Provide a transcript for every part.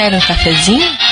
Quer um cafezinho?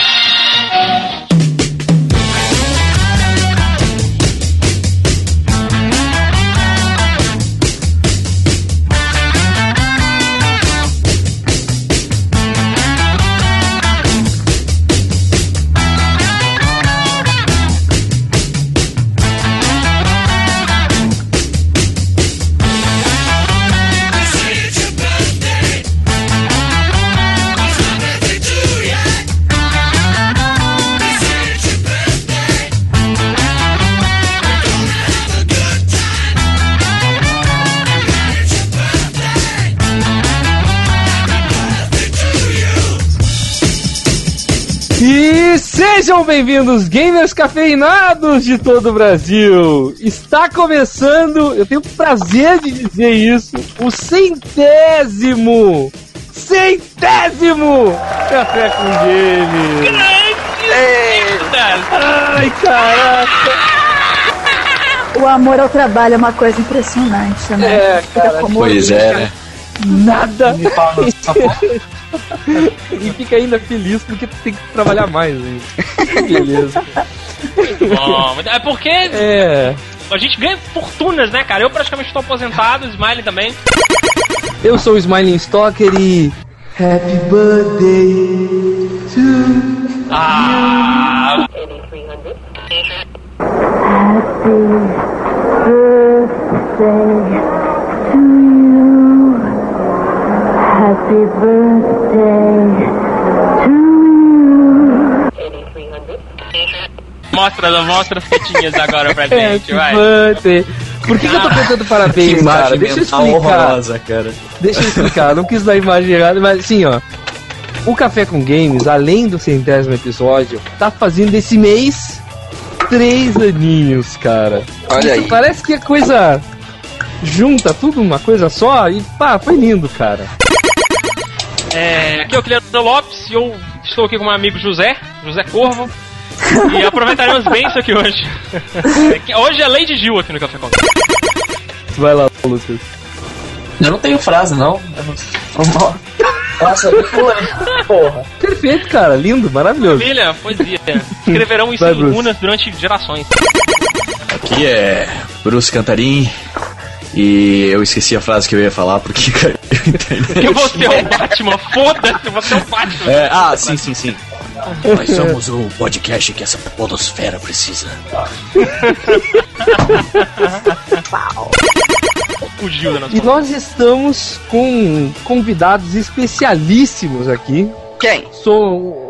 Sejam bem-vindos, gamers cafeinados de todo o Brasil! Está começando, eu tenho o prazer de dizer isso, o centésimo, centésimo Café com Games! Ai, caraca! O amor ao trabalho é uma coisa impressionante, né? É, Fica cara, como Pois é, né? Nada! e fica ainda feliz porque tem que trabalhar mais. Que Beleza. Bom, é porque É. a gente ganha fortunas, né, cara? Eu praticamente estou aposentado, o Smiley também. Eu sou o Smiling Stalker e. Happy birthday to Ah, Happy birthday to mostra, mostra as fitinhas agora pra gente, Happy vai. birthday. Por que, que eu tô cantando Que parabéns, cara? imagem Deixa eu explicar. horrorosa, cara. Deixa eu explicar, não quis dar imagem errada, mas assim, ó. O Café com Games, além do centésimo episódio, tá fazendo esse mês três aninhos, cara. Olha Isso aí. Parece que a coisa junta tudo numa coisa só e pá, foi lindo, cara. É, aqui é o Guilherme Lopes e eu estou aqui com meu amigo José, José Corvo. E aproveitaremos bem isso aqui hoje. Hoje é Lady Gil aqui no Café com Vai lá, Lucas. Eu não tenho frase, não. Não- Nossa. Porra. Perfeito, cara, lindo, maravilhoso. Família, poesia. Escreverão isso Vai, em Bruce. runas durante gerações. Aqui é Bruce Cantarim. E eu esqueci a frase que eu ia falar porque caiu a internet. Que você é o Batman, foda-se, você é o Batman. É, ah, sim, sim, sim. Nós somos o podcast que essa podosfera precisa. E nós estamos com convidados especialíssimos aqui. Quem? Sou.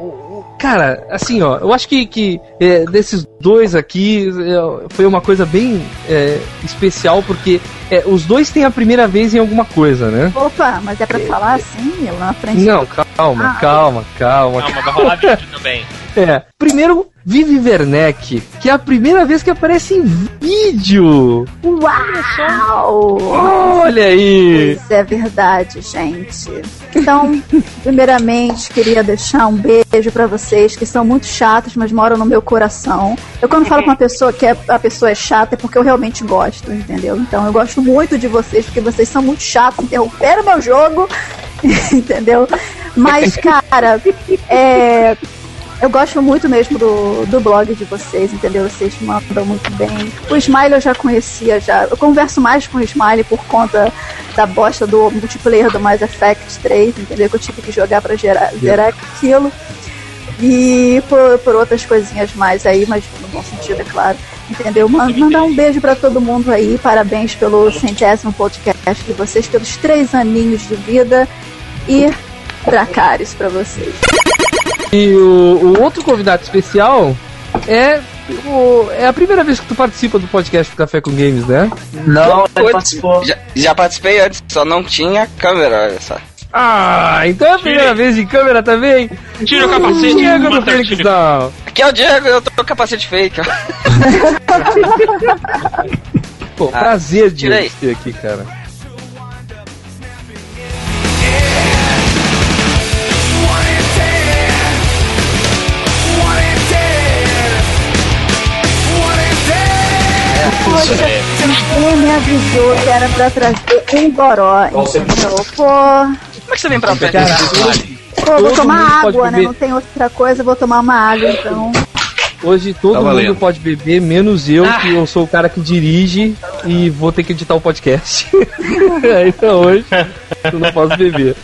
Cara, assim, ó, eu acho que, que é, desses dois aqui é, foi uma coisa bem é, especial, porque é, os dois têm a primeira vez em alguma coisa, né? Opa, mas é pra falar assim, lá na frente? Não, calma, Ah. calma, calma. Calma, vai rolar vídeo também. É, primeiro, Vivi Werneck, que é a primeira vez que aparece em vídeo. Uau! Olha aí! Isso é verdade, gente. Então, primeiramente, queria deixar um beijo pra vocês que são muito chatos, mas moram no meu coração. Eu quando falo com uma pessoa que é, a pessoa é chata é porque eu realmente gosto, entendeu? Então, eu gosto muito de vocês porque vocês são muito chatos, interromperam meu jogo, entendeu? Mas, cara, é, eu gosto muito mesmo do, do blog de vocês, entendeu? Vocês mandam muito bem. O Smiley eu já conhecia já. Eu converso mais com o Smiley por conta da bosta do multiplayer do Mass Effect 3, entendeu? Que eu tive que jogar pra gerar, zerar aquilo. E por, por outras coisinhas mais aí, mas no bom sentido, é claro. Entendeu? Man- Mandar um beijo pra todo mundo aí. Parabéns pelo centésimo podcast de vocês, pelos três aninhos de vida. E Dracarys pra vocês. E o, o outro convidado especial é. o- é a primeira vez que tu participa do podcast do Café com Games, né? Não, ele participou. Já, já participei antes, só não tinha câmera, olha só. Ah, então é a primeira vez de câmera também? Tira o capacete, Diego do Felix Down. Aqui é o Diego, eu tô com capacete fake. Pô, Ah, prazer de ter aqui, cara. Poxa, ninguém me avisou que era pra trazer um goró, entendeu? Pô, Como é que você vem pra perto desse? Pô, vou Todo tomar água, né? Não tem outra coisa, vou tomar uma água, então. Hoje todo Tá mundo pode beber, menos eu, que eu sou o cara que dirige e vou ter que editar o podcast. então hoje eu não posso beber.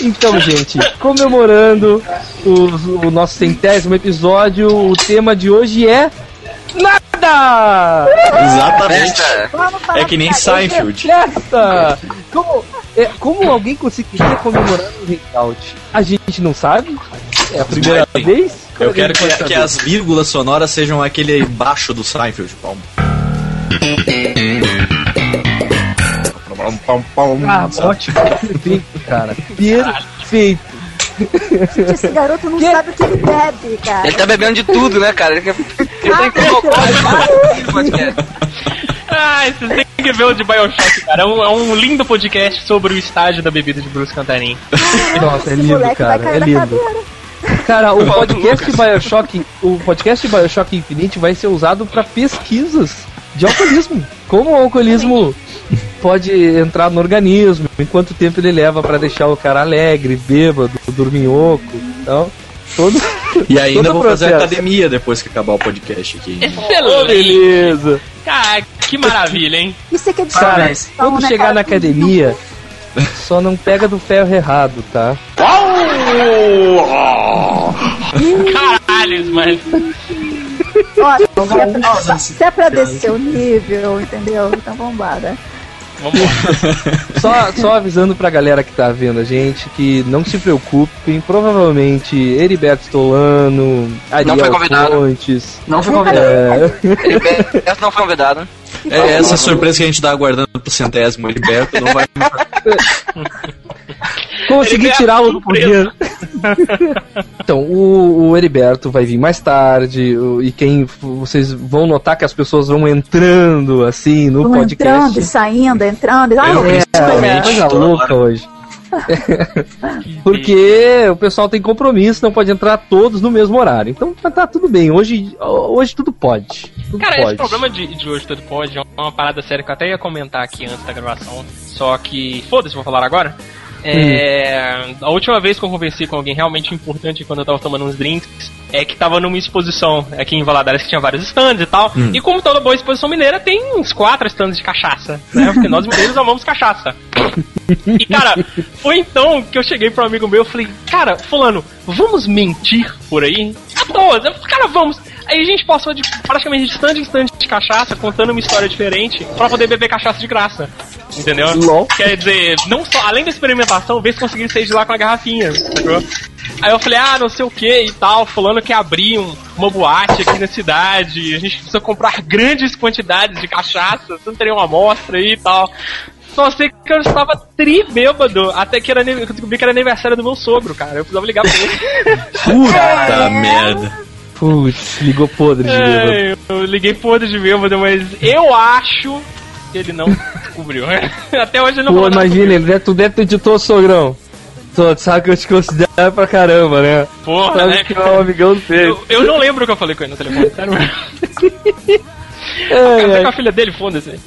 Então, gente, comemorando o, o nosso centésimo episódio, o tema de hoje é. Nada! Exatamente. É que nem pra- Seinfeld. Festa! Como, é, como alguém conseguiria comemorar um hangout? A gente não sabe? É a primeira Vai. vez? Como Eu quero que, que as vírgulas sonoras sejam aquele baixo do Seinfeld. Pom. Ah, ótimo, perfeito, cara. Perfeito. Esse garoto não sabe o que ele bebe, cara. ele tá bebendo de tudo, né, cara? Ele, quer... ele tem que colocar podcast. Ah, vocês têm que ver o de Bioshock, cara. É um, é um lindo podcast sobre o estágio da bebida de Bruce Cantarim. Nossa, é lindo, cara. É lindo. Cara, o podcast Bioshock, o podcast Bioshock Infinite vai ser usado para pesquisas de alcoolismo. Como o alcoolismo pode entrar no organismo, em quanto tempo ele leva para deixar o cara alegre, bêbado, dorminhoco. Então, todo. E ainda todo vou fazer processo. academia depois que acabar o podcast aqui. Oh, Excelente! beleza. Cara, que maravilha, hein? Isso aqui é Cara, discriminação, quando né, chegar cara? na academia, só não pega do ferro errado, tá? Caralho, mas. Ó, se, é pra, se é pra descer o nível, entendeu? Então vambora. Vamos lá. Só, só avisando pra galera que tá vendo a gente que não se preocupem, provavelmente Heriberto Stolano, Ariel foi convidado. Fontes. Não fui convidado. É, essa não foi convidado. É essa surpresa que a gente tá aguardando pro centésimo Heriberto. Não vai consegui Heriberto tirar o surpresa. Então, o, o Heriberto vai vir mais tarde, o- e quem vocês vão notar que as pessoas vão entrando assim no Vão entrando podcast. e saindo, entrando. Ah, Eu, não, É, principalmente. coisa louca hora. hoje. Porque o pessoal tem compromisso, não pode entrar todos no mesmo horário. Então tá, tá tudo bem. Hoje, hoje tudo pode. Tudo Cara, pode. esse problema de, de hoje tudo pode é uma parada séria que eu até ia comentar aqui antes da gravação. Só que, foda-se, vou falar agora. É, A última vez que eu conversei com alguém realmente importante quando eu tava tomando uns drinks é que tava numa exposição aqui em Valadares que tinha vários stands e tal. E como toda boa exposição mineira, tem uns quatro stands de cachaça, né? Porque nós mineiros amamos cachaça. E cara, foi então que eu cheguei pro amigo meu e falei, cara, fulano, vamos mentir por aí? À toa, eu, cara, vamos. Aí a gente passou de praticamente de stand em stand de cachaça, contando uma história diferente, pra poder beber cachaça de graça. Entendeu? LOL. Quer dizer, não só, além da experimentação, ver se conseguir sair de lá com a garrafinha, sacou? Aí eu falei, ah, não sei o que e tal, fulano quer abrir um- uma boate aqui na cidade, a gente precisa comprar grandes quantidades de cachaça, você não teria uma amostra aí e tal. Só sei que eu estava tri bêbado, até que era, eu descobri que era aniversário do meu sogro, cara. Eu precisava ligar pra ele. Puta merda. Putz, ligou podre de bêbado. É, eu liguei podre de bêbado, mas eu acho que ele não descobriu. Até hoje ele não Pô, imagina, ele deve, tu deve ter editor sogrão. Tô, tu sabe que eu te considero pra caramba, né? Porra, Sabe né? que é um amigão. Eu, eu não lembro o que eu falei com ele no telefone, sério mesmo. Ai. com a filha dele, foda-se.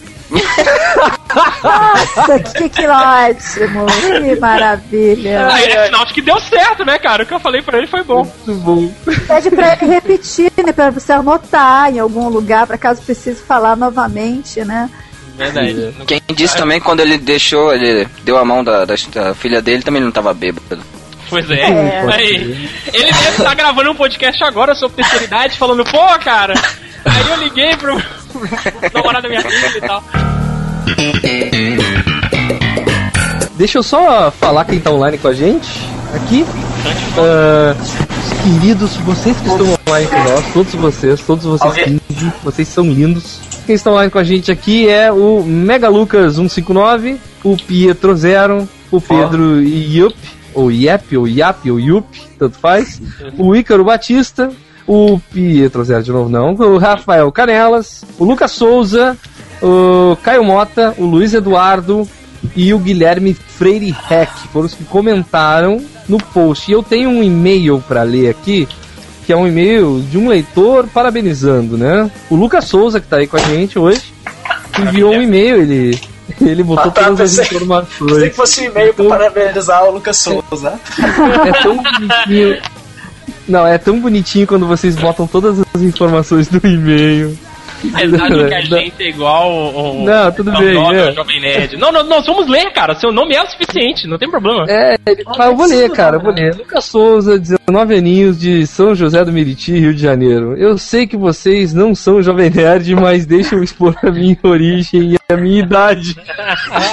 Nossa, que, que ótimo. Que maravilha. Aí é sinal de que deu certo, né, cara? O que eu falei pra ele foi bom. Muito bom. Pede pra ele repetir, né? Pra você anotar em algum lugar, pra caso precise falar novamente, né? Verdade. Quem disse também quando ele deixou, ele deu a mão da, da, da filha dele, também não tava bêbado. Pois é. É. Aí, ele deve estar gravando um podcast agora sobre terceira idade, falando, pô, cara. Aí eu liguei pro, pro namorado da minha filha e tal. Deixa eu só falar quem tá online com a gente aqui. Os queridos, vocês que estão online com nós, todos vocês, todos vocês 15, vocês são lindos. Quem está online com a gente aqui é o Mega Lucas 159, o Pietro Zero, o Pedro Yup, ou Yep, ou Yap, ou Yup, tanto faz, o Ícaro Batista, o Pietro Zero de novo não, o Rafael Canelas, o Lucas Souza, o Caio Mota, o Luiz Eduardo, e o Guilherme Freire Heck foram os que comentaram no post. E eu tenho um e-mail para ler aqui, que é um e-mail de um leitor parabenizando, né? O Lucas Souza, que tá aí com a gente hoje, enviou um e-mail, ele Ele botou Ah, tá, todas as pensei- Pensei informações. que fosse um e-mail pra parabenizar o Lucas Souza. É tão bonitinho. Não, é tão bonitinho quando vocês botam todas as informações do e-mail. Apesar de que a gente é igual o. o- Não, tudo bem, é. o Jovem Nerd. Não, não, nós somos ler, cara. Seu nome é o suficiente, não tem problema. É, ele, mas eu vou ler, cara, eu vou ler. Lucas Souza, 19 aninhos de São José do Meriti, Rio de Janeiro. Eu sei que vocês não são Jovem Nerd, mas deixam eu expor a minha origem e a minha idade.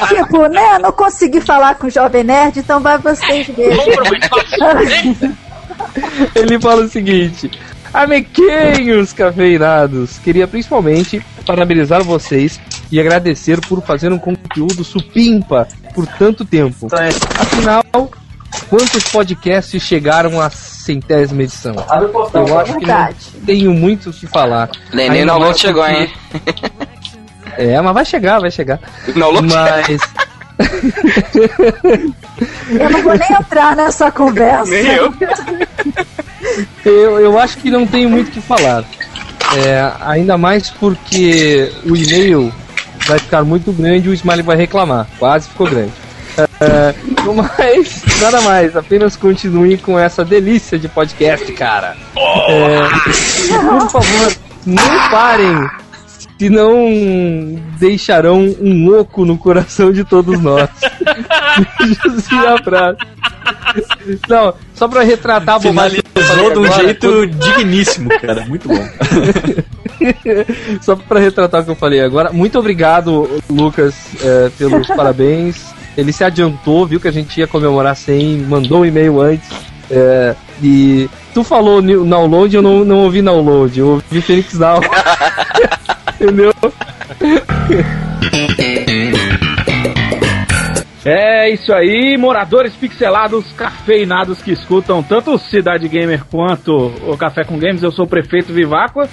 Tipo, né? Não consegui falar com o Jovem Nerd, então vai vocês mesmo. Ele fala o seguinte: Amequenhos cafeinados, queria principalmente parabenizar vocês e agradecer por fazer um conteúdo supimpa por tanto tempo. Então é, Afinal, quantos podcasts chegaram à centésima edição? abre o portão. Eu acho que não tenho muito o que falar. Mais load chegou, hein? É, mas vai chegar, vai chegar. Load Mas Eu não vou nem entrar nessa conversa. Nem eu. eu, eu acho que não tenho muito o que falar. É, ainda mais porque o e-mail vai ficar muito grande e o Smiley vai reclamar. Quase ficou grande. É, mas, nada mais, apenas continue com essa delícia de podcast, cara. É, por favor, não parem, senão deixarão um oco no coração de todos nós. Beijos e abraços. Não, só pra retratar a bobagem Finalizou de um agora, jeito digníssimo, cara. Muito bom. Só pra retratar o que eu falei agora, muito obrigado, Lucas, é, pelos parabéns. Ele se adiantou, viu que a gente ia comemorar 100, mandou um e-mail antes. é, e tu falou download, eu não, não ouvi download, eu ouvi Phoenix Down. Entendeu? É isso aí, moradores pixelados, cafeinados que escutam tanto Cidade Gamer quanto o Café com Games. Eu sou o prefeito Viváqua.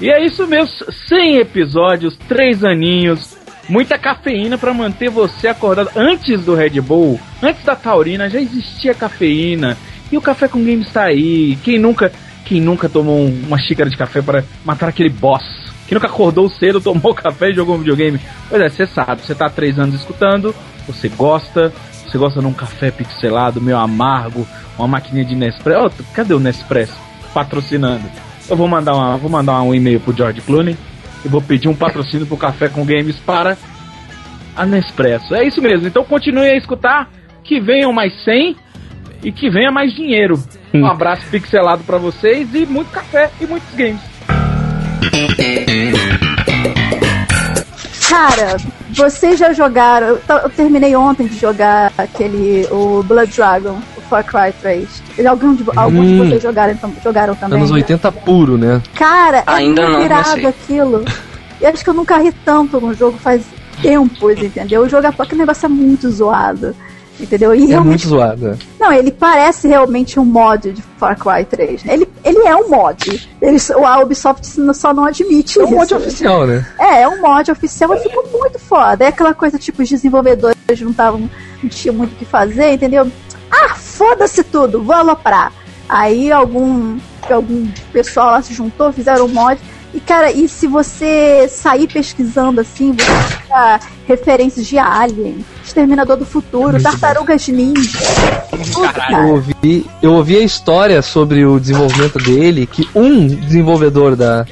E é isso mesmo, 100 episódios, 3 aninhos, muita cafeína pra manter você acordado. Antes do Red Bull, antes da Taurina, já existia cafeína. E o Café com Games tá aí. Quem nunca, quem nunca tomou um- uma xícara de café para matar aquele boss? Quem nunca acordou cedo, tomou café e jogou um videogame? Pois é, você sabe, você tá há 3 anos escutando, você gosta, você gosta de um café pixelado, meio amargo, uma maquininha de Nespresso. Oh, cadê o Nespresso patrocinando? Eu vou mandar, uma, vou mandar um e-mail pro George Clooney e vou pedir um patrocínio pro Café com Games para a Nespresso. É isso mesmo, então continue a escutar, que venham mais 100 e que venha mais dinheiro. Um abraço pixelado pra vocês e muito café e muitos games. Cara, vocês já jogaram. Eu, terminei ontem de jogar aquele. O Blood Dragon, o Far Cry 3. Ele- Algum de, alguns de Hum. vocês jogaram, tam- jogaram também? Anos 80 puro, né? Cara, Ainda é não, virado aquilo. E acho que eu nunca ri tanto num jogo faz tempos, entendeu? O jogo, é- aquele negócio é muito zoado. Entendeu? E É realmente muito zoado. né? Não, ele parece realmente um mod de Far Cry 3. né? Ele, ele é um mod. Ele, a Ubisoft só não admite É um isso. mod oficial, né? É, é um mod oficial e ficou muito foda. É aquela coisa tipo, os desenvolvedores não estavam. não tinham muito o que fazer, entendeu? Ah, foda-se tudo, vou aloprar. Aí algum, algum pessoal lá se juntou, fizeram um mod. E cara, e se você sair pesquisando assim, você acha referências de Alien, Exterminador do Futuro, Tartarugas Ninja. Eu ouvi, eu ouvi a história sobre o desenvolvimento dele, que um desenvolvedor da,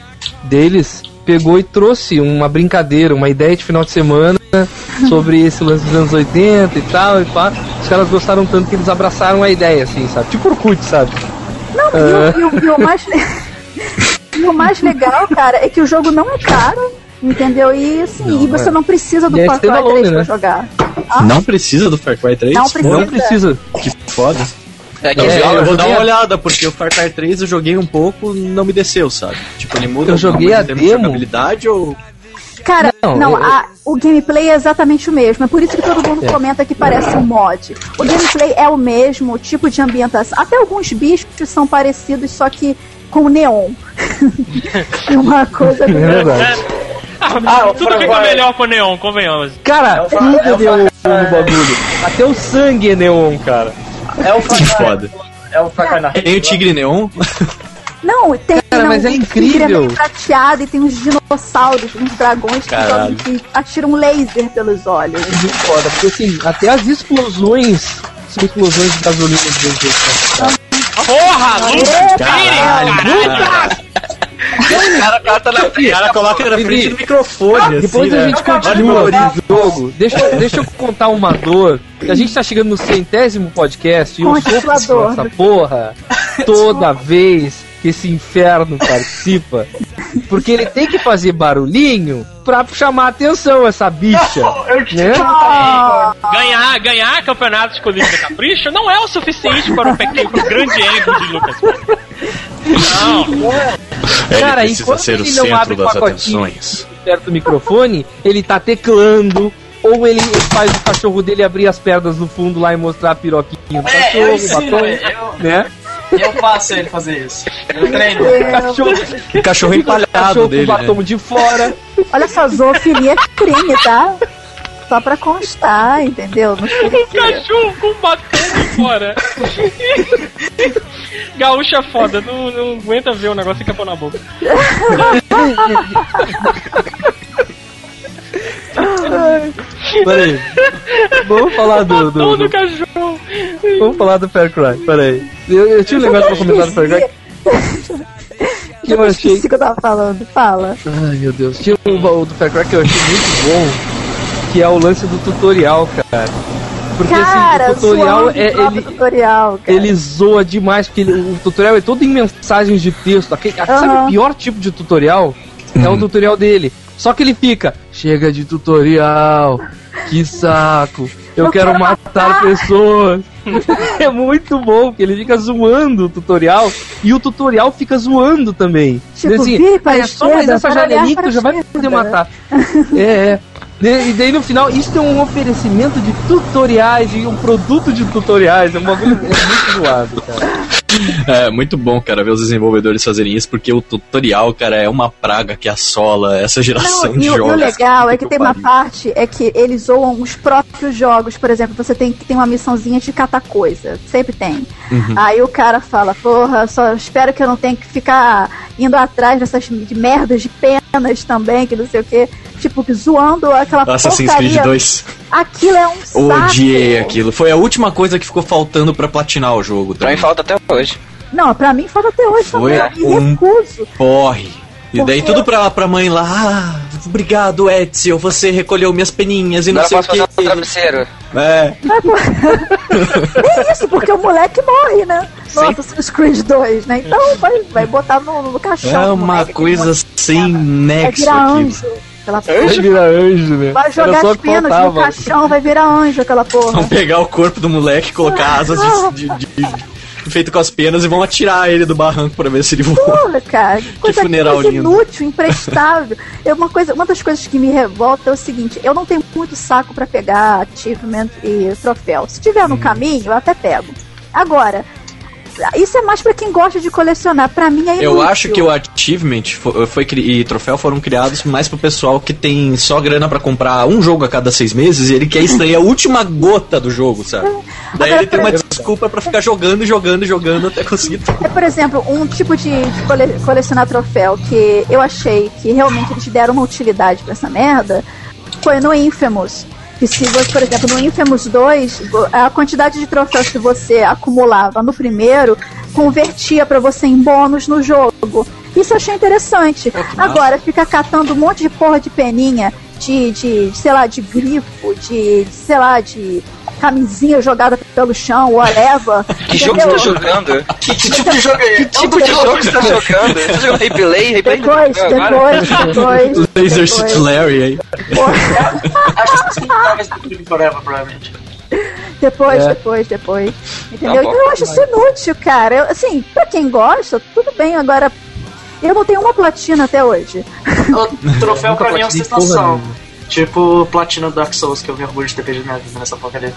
deles pegou e trouxe uma brincadeira, uma ideia de final de semana sobre esse lance dos anos 80 e tal, e pá. Os caras gostaram tanto que eles abraçaram a ideia, assim, sabe? Tipo Orkut, sabe? Não, e, o, e o- e o mais, e o mais legal, cara, é que o jogo não é caro, entendeu? E assim, Não, e você é. não precisa do Far Cry standalone, 3 pra né? jogar. Não precisa do Far Cry 3? Não precisa. Não precisa. Que foda. É que É, eu eu, eu vou dar joguei uma olhada, porque o Far Cry 3 eu joguei um pouco, não me desceu, sabe? Tipo, ele muda Eu joguei a de demo. jogabilidade ou. Cara, Não, não, eu- a- o gameplay é exatamente o mesmo. É por isso que todo mundo É. comenta que parece um mod. O gameplay é o mesmo, o tipo de ambientação. Até alguns bichos são parecidos, só que com neon. E uma coisa É verdade. Ah, o Tudo fica Cry- melhor com o Neon, convenhamos. Cara, É tudo é o deu Far- no bagulho. Até o sangue é neon, cara. É o Que foda. É o Tem o Tigre Neon? Não, tem Cara, mas um é tigre incrível. meio prateado e tem uns dinossauros, uns dragões que, Caralho. que atiram um laser pelos olhos. Muito foda, porque assim, até as explosões são explosões de gasolina de vez em quando. Porra, Lucas! Caralho, Caralho! O cara, cara tá na O cara coloca na frente do microfone, Depois assim, a né? gente continua o jogo. Deixa, eu- deixa eu contar uma dor. A gente tá chegando no centésimo podcast e eu sofro essa porra toda vez que esse inferno participa. Porque ele tem que fazer barulhinho pra chamar a atenção, essa bicha. Eu te Né? Ganhar, ganhar campeonatos de colírio da Capricho não é o suficiente para o pequeno, grande ego de Lucas. Não, Ele Cara, precisa enquanto ser o ele não abre centro das pacotinho atenções. perto do microfone, ele tá teclando. Ou ele faz o cachorro dele abrir as pernas no fundo lá e mostrar a piroquinha do É, eu cachorro, batom, eu, né? Eu faço ele fazer isso. Eu treino. Cachorro, O cachorro empalhado cachorro dele, com né? batom de fora. Olha só, zoofilia é crime, tá? Só pra constar, entendeu? Não o cachorro com batom de fora. Gaúcha é foda, não, não aguenta ver o negócio e fica pôr na boca. Peraí. Vamos falar do. do, do- cachorro. vamos falar do Fair Cry. Peraí. Eu, eu tinha um negócio pra comentar do Fair Cry que eu Eu achei. o que eu tava falando. Fala. Ai meu Deus. Tinha um o do Fair Cry que eu achei muito bom. Que é o lance do tutorial, cara. Porque Cara, assim, o tutorial é. Ele, tutorial, cara. ele zoa demais, porque ele- o tutorial é todo em mensagens de texto. Aquele- Sabe Aham. o pior tipo de tutorial? É o tutorial dele. Só que ele fica, chega de tutorial, que saco, eu, Eu quero quero matar, pessoas. é muito bom, porque ele fica zoando o tutorial e o tutorial fica zoando também. Tipo, Assim, "Ah, é só mais essa janelinha que já vai esquerda." poder matar. é, é. E daí no final, isso é um oferecimento de tutoriais, de um produto de tutoriais. É um bagulho é muito zoado, cara. É muito bom, cara, ver os desenvolvedores fazerem isso, porque o tutorial, cara, é uma praga que assola essa geração Não, de e, o- e jogos. o legal é que Puta tem uma parte é que eles zoam os próprios jogos. Por exemplo, você tem que tem uma missãozinha de catar coisa. Sempre tem. Uhum. Aí o cara fala, porra, só espero que eu não tenha que ficar indo atrás dessas de merdas de penas também, que não sei o que. Tipo, zoando aquela Assassin's porcaria. Creed 2. Aquilo é um saco. Odiei aquilo. Foi a última coisa que ficou faltando pra platinar o jogo. Pra mim também. falta até hoje. Não, pra mim falta até hoje Foi também. Eu um- recuso. Porre. E daí Porque- tudo pra, pra mãe lá, ah, obrigado Ezio, você recolheu minhas peninhas e não Agora sei o posso fazer que. um travesseiro. É, É isso, porque o moleque morre, né? Nossa, Assassin's Creed 2, né? Então vai, vai botar no, no caixão. é uma moleque, coisa sem Vai nexo anjo. Aquela Vai porra. virar anjo, né? Vai jogar as que penas no caixão, vai virar anjo aquela porra. Vão pegar o corpo do moleque, colocar asas de, de- de- feito com as penas e vão atirar ele do barranco pra ver se ele voa. Porra, cara, que coisa, funeral coisa lindo. inútil, imprestável. É uma, coisa, uma das coisas que me revolta é o seguinte: eu não tenho muito saco pra pegar achievement e troféu. Se tiver Hum. no caminho, eu até pego. Agora, isso é mais pra quem gosta de colecionar. Pra mim é inútil. Eu acho que o achievement fo- foi, cri- e troféu foram criados mais pro pessoal que tem só grana pra comprar um jogo a cada seis meses e ele quer extrair a última gota do jogo, sabe? Daí ele tem uma desculpa pra ficar jogando, jogando, jogando até conseguir tudo. É, por exemplo, um tipo de, de cole- colecionar troféu que eu achei que realmente eles deram uma utilidade pra essa merda foi no Infamous. Que se você, por exemplo, no Infamous 2, vo- a quantidade de troféus que você acumulava no primeiro convertia pra você em bônus no jogo. Isso eu achei interessante. Agora, ficar catando um monte de porra de peninha, de, de, de, sei lá, de grifo, de, de, sei lá, de camisinha jogada pelo chão, whatever. Que jogo você tá jogando? Que, que tipo de jogo é? Que tipo de jogo você tá jogando? Você tá jogando replay? Replay Depois, depois, depois. Laser. Suit Larry aí. Acho que Forever, provavelmente. Depois, É. depois, depois. Entendeu? Tá bom. então eu acho isso inútil, cara. Eu, assim, pra quem gosta, tudo bem. Agora, eu não tenho uma platina até hoje. O troféu pra mim é ostentação. nenhuma. Tipo platina do Dark Souls, que eu me orgulho de ter perdido minha vida nessa porcaria.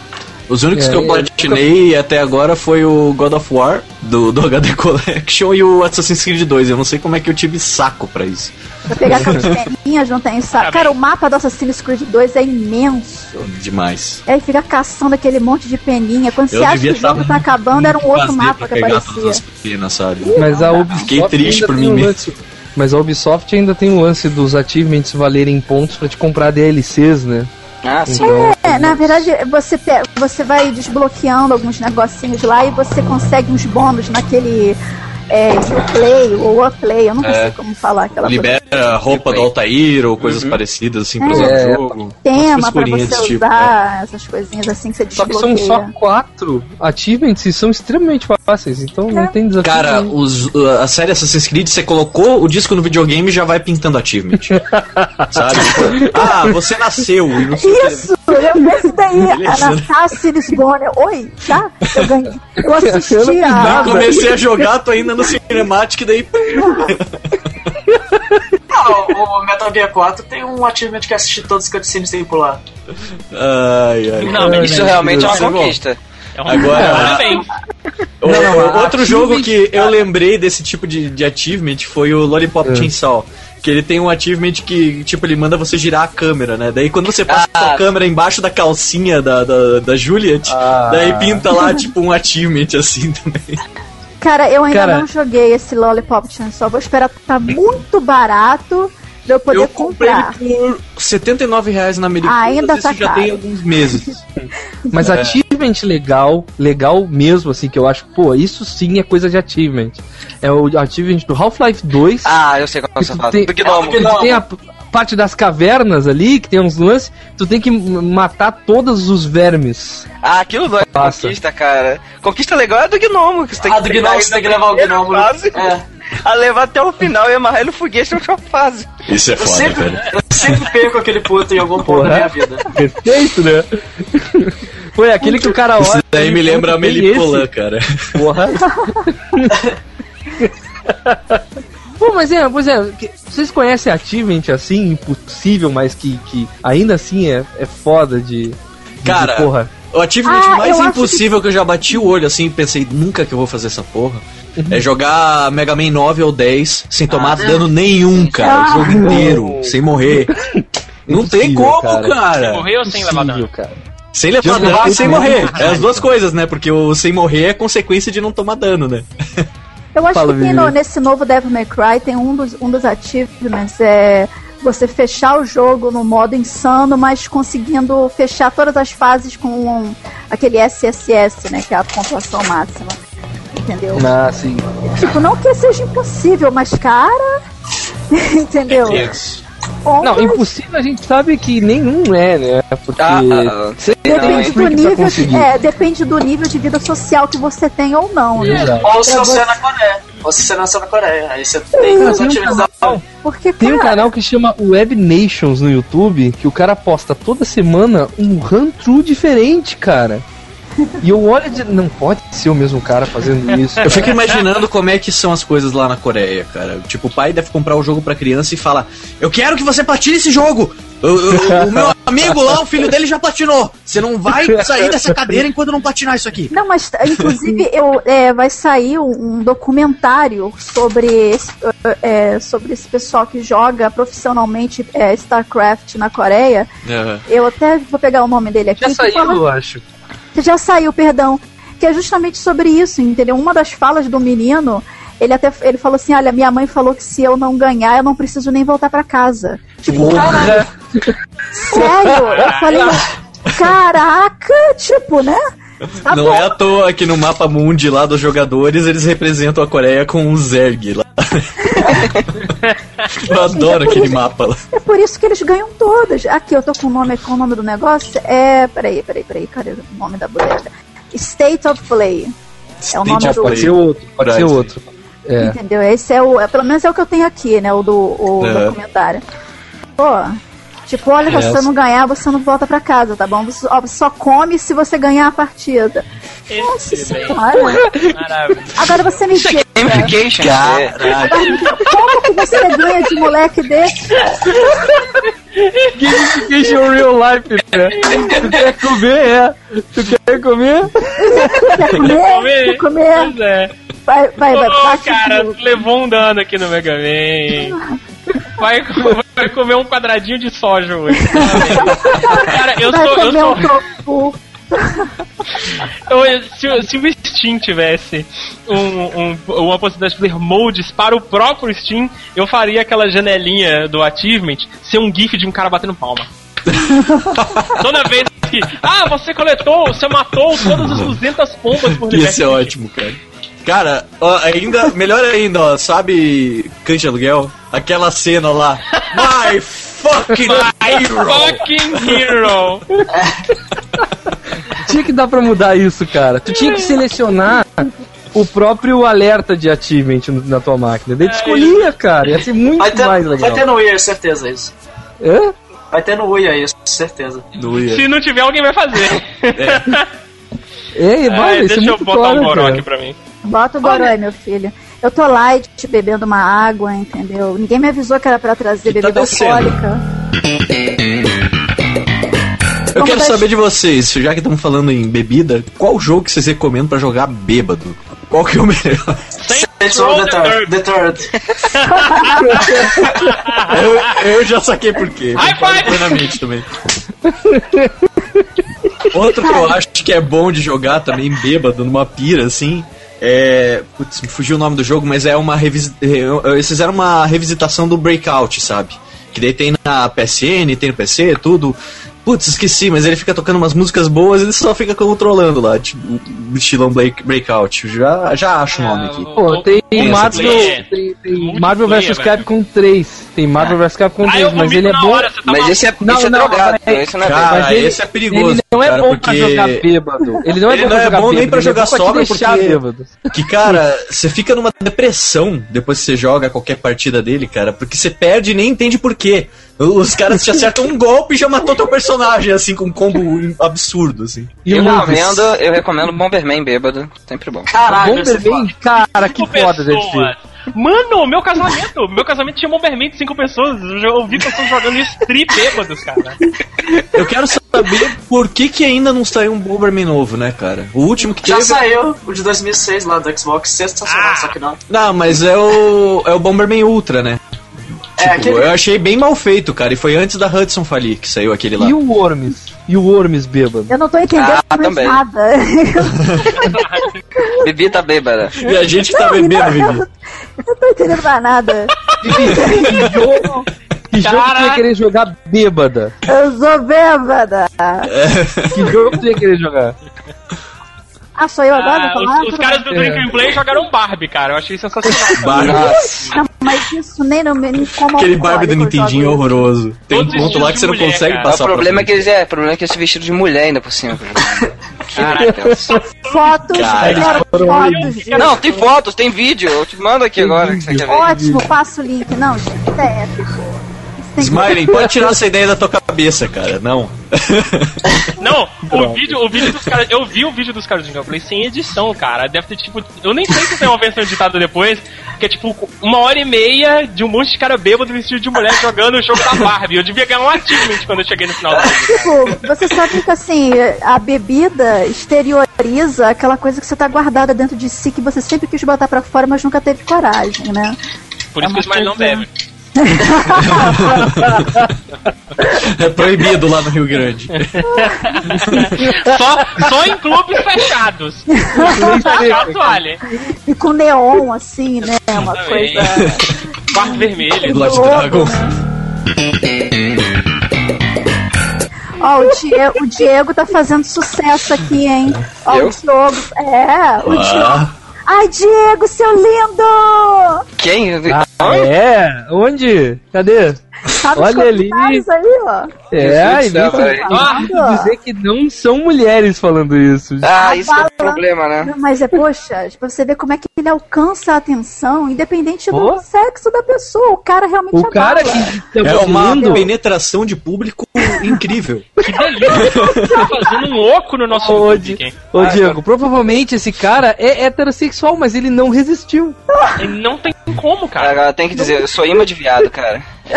Os únicos É, que eu eu platinei até agora foi o God of War, do, do HD Collection, e o Assassin's Creed 2. Eu não sei como é que eu tive saco pra isso. Pra pegar aquelas peninhas, não tem saco. Cara, o mapa do Assassin's Creed 2 é imenso. Demais. Aí fica caçando aquele monte de peninha. Quando você Eu acha que o jogo estar tá acabando, era um outro mapa que aparecia. penas, sabe? Mas a Ubisoft Fiquei triste por mim mesmo. Mas a Ubisoft ainda tem o lance dos achievements valerem pontos pra te comprar DLCs, né? Ah, sim. Então, É, na verdade, você, você vai desbloqueando alguns negocinhos lá e você consegue uns bônus naquele é, Uplay ou Uplay, eu não É. sei como falar aquela coisa. Libera roupa do Altair ou coisas parecidas assim pra usar É. no jogo. Tema Umas pra você tipo, usar, essas coisinhas assim que você Só que desbloqueia. são só quatro achievements e são extremamente fáceis, então não tem desafio. Cara, os, uh, a série Assassin's Creed, você colocou o disco no videogame e já vai pintando achievement. sabe? ah, você nasceu e não sei o que. Isso! Eu, esse daí, Beleza. a Natasha Lisbona. Oi, tá? Eu ganhei. Eu Eu assisti não a. Comecei a jogar, tô ainda no Cinematic, daí. Ah, o Metal Gear 4 tem um achievement que é assistir todos os cutscenes sem pular. Ai, ai. Não, Isso realmente é uma é bom. conquista. é um Agora-. O- Não, não, outro jogo que eu lembrei desse tipo de, de achievement foi o Lollipop É. Chainsaw. Que ele tem um achievement que, tipo, ele manda você girar a câmera, né? Daí quando você passa Ah. a câmera embaixo da calcinha da, da, da Juliet, Ah. daí pinta lá, tipo, um achievement assim também. Cara, eu ainda Cara- não joguei esse Lollipop Chainsaw. Vou esperar tá muito barato pra eu poder eu comprei comprar. ele por 79 reais na Americanas, Ah, ainda isso tá já tem alguns meses. Mas É. achievement legal, legal mesmo, assim, que eu acho, pô, isso sim é coisa de achievement. É o achievement do Half-Life 2. Ah, eu sei qual que você fala. tem, Do Gnomo. tu tem a parte das cavernas ali, que tem uns lances, tu tem que matar todos os vermes. Ah, aquilo não é Passa. conquista, cara. Conquista legal é do gnomo, que você tem Ah, que do Gnomo, ele você tem que levar o Gnomo. fase, É. A levar até o final e amarrar ele no foguete na última fase. Isso é Eu sempre, eu sempre perco aquele puto em algum ponto Porra. da minha vida. Perfeito, né? Foi aquele que o cara olha. Isso daí me lembra a "Tem Melipolan, esse?" cara. Porra. Pô, mas é, pois é, que- vocês conhecem Achievement assim, impossível, mas que, que ainda assim é, é foda de. de- Cara, porra. O achievement Ah, mais impossível que... eu já bati o olho assim e pensei, nunca que eu vou fazer essa porra. Uhum. É jogar Mega Man 9 ou 10 sem tomar Ah. dano nenhum, cara. O jogo inteiro, sem morrer. Não tem como, cara. cara. Morreu ou sem levar dano? Cara. Sem levar dano e sem morrer. É as duas coisas, né? Porque o sem morrer é consequência de não tomar dano, né? Eu acho Fala, que tem no- nesse novo Devil May Cry tem um dos, um dos achievements é você fechar o jogo no modo insano, mas conseguindo fechar todas as fases com um- aquele SSS, né, que é a pontuação máxima. Entendeu? Ah, sim. Tipo, não que seja impossível, mas cara, entendeu? Ontem, Não, impossível a gente sabe que nenhum é, né? Porque. Ah, ah, depende um do pra nível, de, é, depende do nível de vida social que você tem ou não, né? Exato. Ou se você é na Coreia. Ou se você nasceu na Coreia. Aí você tem um atividades da canal, Porque tem um cara, canal que chama Web Nations no YouTube, que o cara posta toda semana um run-through diferente, cara. E eu olho de. Não pode ser o mesmo cara fazendo isso. Eu fico imaginando como é que são as coisas lá na Coreia, cara. Tipo, o pai deve comprar o jogo pra criança e fala: Eu quero que você platine esse jogo! O, o- o meu amigo lá, o filho dele já platinou! Você não vai sair dessa cadeira enquanto não platinar isso aqui. Não, mas inclusive eu, é, vai sair um, um documentário sobre esse, é, sobre esse pessoal que joga profissionalmente é, StarCraft na Coreia. Eu até vou pegar o nome dele aqui. Já saiu, fala- eu acho. Já saiu, perdão. Que é justamente sobre isso, entendeu? Uma das falas do menino, ele até ele falou assim: olha, minha mãe falou que se eu não ganhar, eu não preciso nem voltar pra casa. Tipo, sério? Eu falei, caraca, tipo, né? Tá não bom. é à toa que no mapa mundi lá dos jogadores eles representam a Coreia com o Zerg lá. Eu adoro aquele mapa lá. É por isso que eles ganham todas. Aqui, eu tô com o nome, com o nome do negócio. É. Peraí, peraí, peraí. Cadê o nome da boneca? State of Play. É o nome State of do. Pode ser outro, pode ser outro. É. Entendeu? Esse é o. é- pelo menos é o que eu tenho aqui, né? O do o É. documentário. Pô. Tipo, olha, se você não ganhar, você não volta pra casa, tá bom? Você, ó, você só come se você ganhar a partida. Nossa senhora. Maravilha. Agora você me diga, Gamification. É. como que você ganha de moleque desse? Gamification real life, né? Tu quer comer, é. Tu quer comer? Quer comer? Quer comer? Pois é. Vai, vai, vai. Bate cara, levou um dano aqui no Mega Man. Vai, vai comer um quadradinho de soja hoje. Cara, eu Vai sou. Eu sou um eu- se, o- se o Steam tivesse um- um- uma possibilidade de fazer moldes para o próprio Steam, eu faria aquela janelinha do Achievement ser um GIF de um cara batendo palma. Toda vez que. Ah, você coletou, você matou todas as 200 pombas por Ia ser ótimo, cara. Cara, ó, ainda, melhor ainda, ó, sabe de Aluguel? Aquela cena lá. My fucking hero! Fucking hero! Tinha que dar pra mudar isso, cara. Tu tinha que selecionar o próprio alerta de achievement na tua máquina. Daí tu escolhia, cara. Ia ser muito Vai ter, mais vai legal. ter no Wii, certeza isso. Hã? Vai ter no Wii aí, certeza. Se não tiver, alguém vai fazer. Ei, vai, Ai, isso é deixa eu botar foda, um cara. aqui pra mim. Bota o goró aí, meu filho. Eu tô light bebendo uma água, entendeu? Ninguém me avisou que era pra trazer Que tá bebida descendo. alcoólica. Eu Vamos quero saber de vocês, já que estamos falando em bebida, qual jogo que vocês recomendam pra jogar bêbado? Qual que é o melhor? Saints Row the. The Third. Eu, eu já saquei por quê. High five! também. Outro que eu acho que é bom de jogar também bêbado, numa pira, assim. É. Putz, me fugiu o nome do jogo, mas é uma revisita. Eles fizeram uma revisitação do Breakout, sabe? Que daí tem na PSN, tem no PC, tudo. Putz, esqueci, mas ele fica tocando umas músicas boas e ele só fica controlando lá, tipo, o estilão Break- Breakout. Já, já acho o nome aqui. Pô, tem Tem Marvel, tem, tem Marvel vs. Capcom 3. Tem Marvel vs Capcom Ah, 3, eu mas vomito ele é bom. hora, tá Mas esse é, Não, esse é não, drogado, mas- esse não é Cara, Mas ele- esse é perigoso. Ele não é cara, bom porque... pra jogar bêbado. Ele não é Ele bom não pra é jogar bom nem pra é jogar deixar porque- bêbado. Que, cara, você fica numa depressão depois que você joga qualquer partida dele, cara, porque você perde e nem entende por quê. Os caras te acertam um golpe e já matou teu personagem, assim, com um combo absurdo, assim. E Eu recomendo, eu recomendo Bomberman bêbado, sempre bom. Caralho, Bomberman, cara, que foda pessoas. Mano, meu casamento, meu casamento tinha Bomberman de cinco pessoas. Eu já ouvi pessoas jogando isso tri bêbados, cara. Eu quero saber por que que ainda não saiu um Bomberman novo, né, cara? O último que Já teve... saiu o de 2006 lá do Xbox, sensacional, Ah. só que não. Não, mas é o... é o Bomberman Ultra, né? É, Tipo, aquele- eu achei bem mal feito, cara, e foi antes da Hudson falir que saiu aquele lá. E o Worms? E o Worms bêbado? Eu não tô entendendo Ah, também. nada. Bebida bêbada. E a gente que tá bebendo, Vivi. Eu não tô entendendo mais nada. Que jogo que tu ia querer jogar bêbada? Eu sou bêbada. Que jogo tu ia querer jogar? Ah, sou eu agora? Ah, os, os caras do Drink and Play jogaram Barbie, cara. Eu achei sensacional. Barbie. Não, mas isso nem no nem como Aquele Barbie do Nintendinho é horroroso. Tem um ponto lá que você não de consegue mulher, cara. O passar problema é que eles é, o problema é que eles se vestiram de mulher ainda por cima. Fotos, Cara, quero fotos disso. Não, tem fotos, tem vídeo. Eu te mando aqui agora que você quer ver. Ótimo, passa o link. Não, gente, é Smiling, pode tirar essa ideia da tua cabeça, cara. Não. Não, o vídeo, o vídeo dos caras. Eu vi o vídeo dos caras do gameplay sem edição, cara. Deve ter tipo. Eu nem sei se tem uma versão editada depois, que é tipo uma hora e meia de um monte de cara bêbado vestido de mulher jogando o jogo da Barbie. Eu devia ganhar um achievement quando eu cheguei no final do vídeo. Tipo, você sabe que assim, a bebida exterioriza aquela coisa que você tá guardada dentro de si, que você sempre quis botar pra fora, mas nunca teve coragem, né? Por É isso que os mais não bebem. É proibido lá no Rio Grande. Só, só em clubes fechados. Fechados vale. E com neon, assim, né? Uma Também. coisa. Quarto vermelho. Blood Dragon. Ó, o Diego, o Diego tá fazendo sucesso aqui, hein? Ó, Eu? o Diogo. É, o Diego. Ah, Ai, Diego, seu lindo! Quem? Ah, é? Onde? Cadê? Tá nos Olha ali. aí, ó. É, e do céu, nem velho. Ah, dizer que não são mulheres falando isso. Ah, isso é fala. o problema, né? Não, mas é, poxa, pra você ver como é que ele alcança a atenção, independente do Pô. sexo da pessoa. O cara realmente O cara que tá é uma penetração de público incrível. Que delícia. Tá fazendo um oco no nosso Ô, Di-? Ô, Diego, provavelmente esse cara é heterossexual, mas ele não resistiu. Não tem como, cara. Ah, tem que dizer, eu sou imã de viado, cara.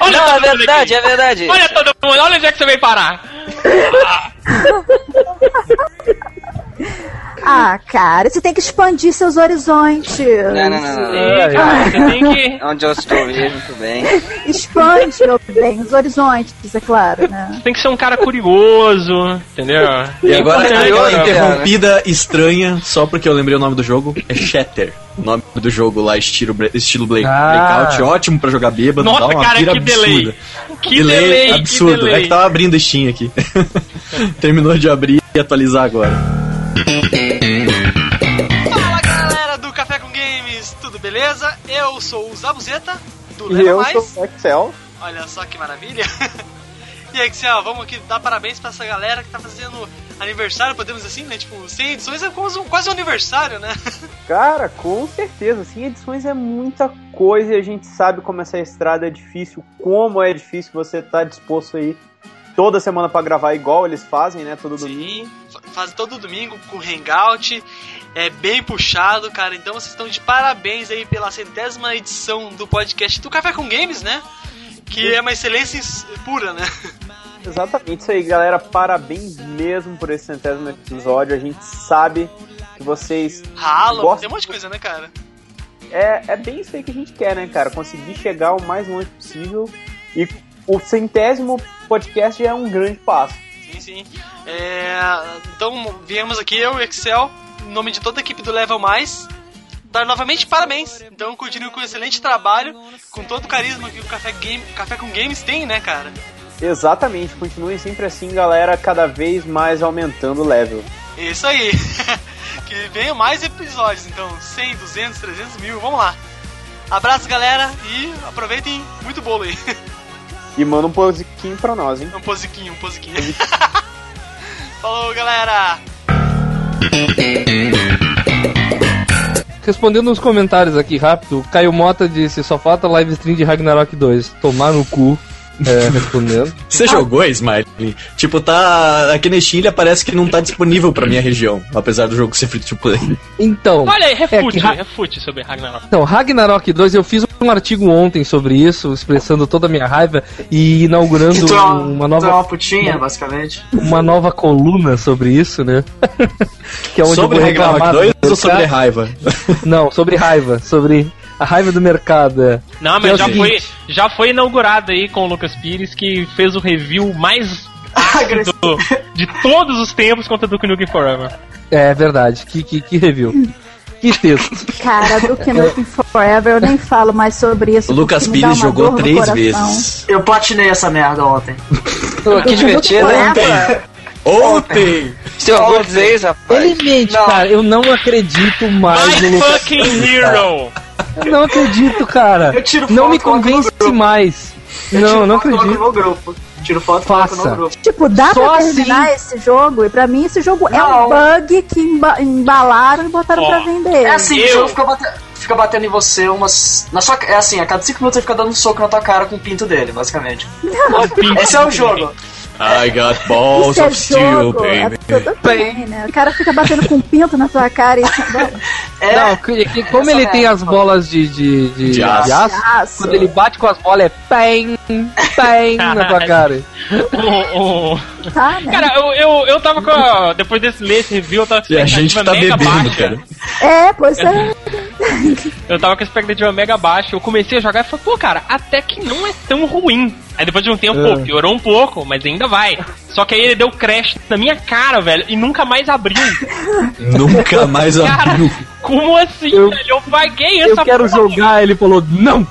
Olha Não, é verdade, aqui. é verdade. Olha todo mundo, olha onde é que você veio parar. Ah, cara, você tem que expandir seus horizontes. Não, não, não, não. Sim, cara, você tem que. Onde eu estou mesmo, muito bem. Expande, meu bem, os horizontes, é claro, né? Tem que ser um cara curioso, entendeu? E agora Importante, aquela cara. interrompida estranha, só porque eu lembrei o nome do jogo, é Shatter. O nome do jogo lá, estilo, estilo Blake, Ah. Breakout, ótimo pra jogar bêbado, Nossa, dá uma cara, pira que delay. absurda. Que delay, absurdo. que delay. É que tava abrindo Steam aqui. Terminou de abrir e atualizar agora. Beleza? Eu sou o Zabuzeta, do E Leva eu Mais. sou o Excel. Olha só que maravilha. e Excel, vamos aqui dar parabéns pra essa galera que tá fazendo aniversário, podemos dizer assim, né? Tipo, 100 edições é quase um, quase um aniversário, né? Cara, com certeza. 100 edições é muita coisa e a gente sabe como essa estrada é difícil, como é difícil você estar disposto aí toda semana pra gravar igual eles fazem, né? Todo domingo. Sim, fa- faz todo domingo com Hangout. É bem puxado, cara. Então vocês estão de parabéns aí pela centésima edição do podcast do Café com Games, né? Que é uma excelência pura, né? Exatamente isso aí, galera. Parabéns mesmo por esse centésimo episódio. A gente sabe que vocês. Halo, Gosto- tem um monte de coisa, né, cara? É, é bem isso aí que a gente quer, né, cara? Conseguir chegar o mais longe possível. E o centésimo podcast já é um grande passo. Sim, sim. É, então, viemos aqui, eu e Excel, em nome de toda a equipe do Level Mais, dar novamente parabéns. Então, continue com um excelente trabalho, com todo o carisma que o Café, Game, Café com Games tem, né, cara? Exatamente, continuem sempre assim, galera, cada vez mais aumentando o level. Isso aí. que venham mais episódios, então, 100, 200, 300 mil, vamos lá. Abraço, galera, e aproveitem muito bolo aí. E manda um posiquinho pra nós, hein? Um posiquinho, um posiquinho. Falou, galera! Respondendo uns comentários aqui rápido, Caio Mota disse: só falta live stream de Ragnarok 2. Tomar no cu. É, respondendo. Você jogou, Smiley? Tipo, tá. Aqui na Steam ele aparece que não tá disponível pra minha região, apesar do jogo ser free to play. Então. Olha aí, refute, É que refute sobre Ragnarok. Então, Ragnarok 2, eu fiz um artigo ontem sobre isso, expressando toda a minha raiva e inaugurando Tu é uma, uma tu é nova, uma putinha, basicamente. uma nova coluna sobre isso, né? que é onde sobre eu vou Ragnarok reclamar 2 do ou sobre raiva? Não, sobre raiva, sobre a raiva do mercado. É. Não, é mas o já seguinte. foi, já foi inaugurado aí com o Lucas Pires, que fez o review mais ácido de todos os tempos contra Duke Nukem Forever. É verdade, que, que, que review. Que texto. Cara, do que Nukem Forever, eu nem falo mais sobre isso. O Lucas Pires jogou três vezes. Eu platinei essa merda ontem. Que divertido, né? Ontem! Tem orgulho dizer isso, rapaz? Ele mente, Não. cara. Eu não acredito mais no My Lucas. fucking hero! Eu não acredito, cara. Eu tiro Não foto, me coloco no convence grupo. mais. Eu Não, não foto, acredito. no grupo. Tiro foto e Faça. no grupo. Tipo, dá Só pra assim. terminar esse jogo? E pra mim, esse jogo é Não. um bug que emba- embalaram e botaram Ó, pra vender. É assim, Eu- o jogo fica batendo, fica batendo em você umas. Na sua, é assim, a cada 5 minutos ele fica dando um soco na tua cara com o pinto dele, basicamente. Esse é o jogo. I got balls Isso é of steel, jogo, é baby. tudo bem, né? O cara fica batendo com pinto na sua cara e É, Não, que- que- como ele tem as bolas de, de, de, De aço. de aço, Aço. quando ele bate com as bolas é pem, pem na tua cara. Tá, né? Cara, eu, eu, eu tava com. a- Depois desse ler esse review, eu tava com a gente tá expectativa mega bebendo, baixa. cara. É, pois é. Eu tava com a expectativa mega baixa. Eu comecei a jogar e falei, pô, cara, até que não é tão ruim. Aí depois de um tempo, É. pô, piorou um pouco, mas ainda vai. Só que aí ele deu crash na minha cara, velho, e nunca mais abriu. Nunca mais Cara, abriu. como assim, Eu- velho? Eu paguei Eu essa quero porra. jogar, ele falou, não!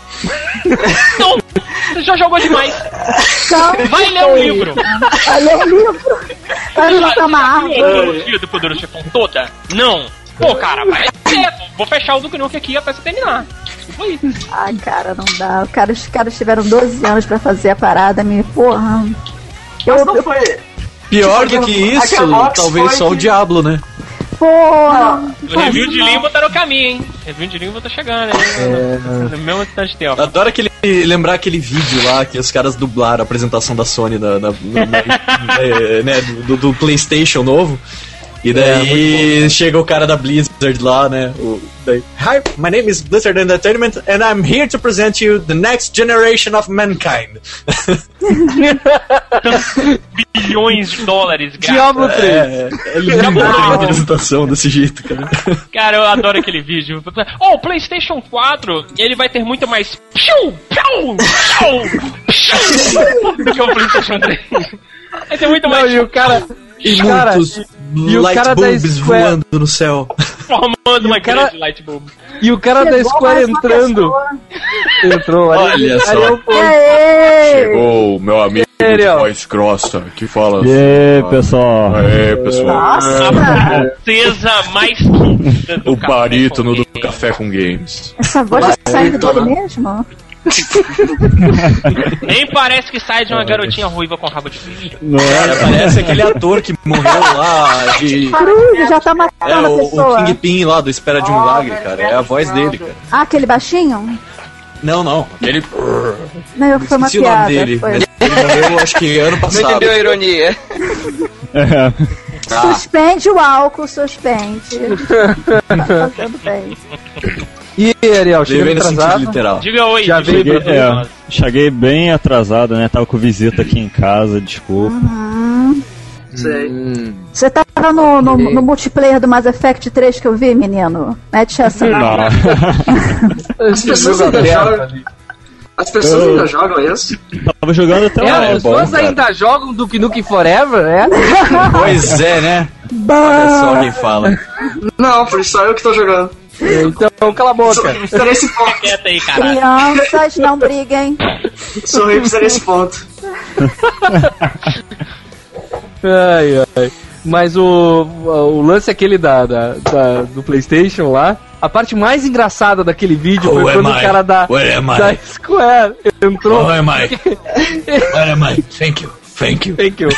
Não! Você já jogou demais. Então, Vai ler um livro. olha o livro. Vai juntar uma A árvore. do Poderoso Chefão toda? Não. Pô, cara, vai certo. Vou fechar o Duke Nukem aqui até você terminar. Foi. Ah, cara, não dá. O cara, os caras tiveram 12 anos pra fazer a parada, me porra. Eu, mas não eu, foi. Pior Tipo, do que isso, talvez só o que- Diablo, né? porra. O review de Limbo tá no caminho, hein? Review de Limbo tá chegando, hein? É. No mesmo instante de tempo. Adoro aquele, lembrar aquele vídeo lá que os caras dublaram a apresentação da Sony na, na- na- na- é, né, do, do PlayStation novo. E daí chega o cara da Blizzard lá, né? O, daí, Hi, my name is Blizzard Entertainment and I'm here to present you the next generation of mankind. Bilhões de dólares, grátis. Diablo 3. É, é lindo a apresentação desse jeito, cara. Cara, eu adoro aquele vídeo. Oh, o PlayStation 4, ele vai ter muito mais piu, piu, piu, piu, do que o PlayStation 3. Vai ter muito Não, mais e o cara. E cara, muitos e o light cara da bulbs Square- voando no céu. formando uma cara- grande light bulb. E o cara da Chegou Square mais uma entrando. Entrou, ali, Olha só. é! Chegou o meu amigo de Sério? voz grossa que fala. E aí, pessoal? Aê, pessoal. Nossa! A princesa mais O barítono do. Café com Games. Essa voz já saiu dele mesmo? Nem parece que sai de uma garotinha ruiva com rabo de bicho. Não é? parece aquele ator que morreu lá de. Cruz, já tá É, matando a o, o pessoa. Kingpin lá do Espera de um Milagre, cara. É a voz dele, cara. Ah, aquele baixinho? Não, não. Ele. Não, eu- foi uma Esqueci o nome piada. dele. Foi. Ele, morreu, acho que ano Não passado. entendeu a ironia. É. Suspende o álcool, suspende. tá fazendo bem. E Ariel, sentido atrasado. literal. Diga oi, Já veio Cheguei, pra é, cheguei bem atrasado, né? Tava com visita aqui em casa, desculpa. Hum. Sei. Você tava no, no, no multiplayer do Mass Effect 3 que eu vi, menino? Mete essa não. As pessoas ainda jogam. As pessoas ainda jogam isso? Tava jogando até É, uma- as pessoas ainda jogam do Nukem Forever, é? Pois é, né? Olha só quem fala. Não, por isso só eu que tô jogando. Então, cala a boca. Fica nesse ponto. Quieta aí, caralho. Crianças, não briguem. Sou eu que fica nesse ponto. Ai, ai. Mas o, o lance aquele da, da, da- do PlayStation lá, a parte mais engraçada daquele vídeo Who foi quando o cara da, Where da Square entrou. Who am I? Where am I? Thank you. Thank you. Thank you.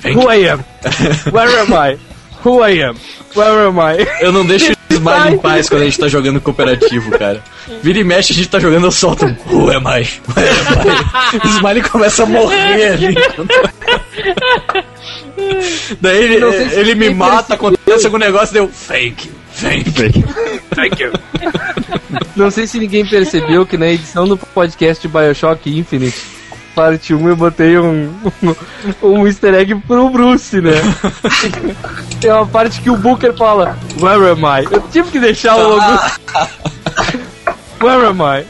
Thank Who I am? Where am I? Who I am? Where am I? Eu não deixo Smiley em paz quando a gente tá jogando cooperativo, cara. Vira e mexe, a gente tá jogando, eu solto um Who am I? Where am I? O Smiley começa a morrer ali. Daí ele, ele me mata, acontece algum negócio, deu Thank you. Thank you. Thank you. Não sei se ninguém percebeu que na edição do podcast de Bioshock Infinite, parte 1, eu botei um, um, um easter egg pro Bruce, né? Tem uma parte que o Booker fala, Where am I? Eu tive que deixar o logo. Where am I?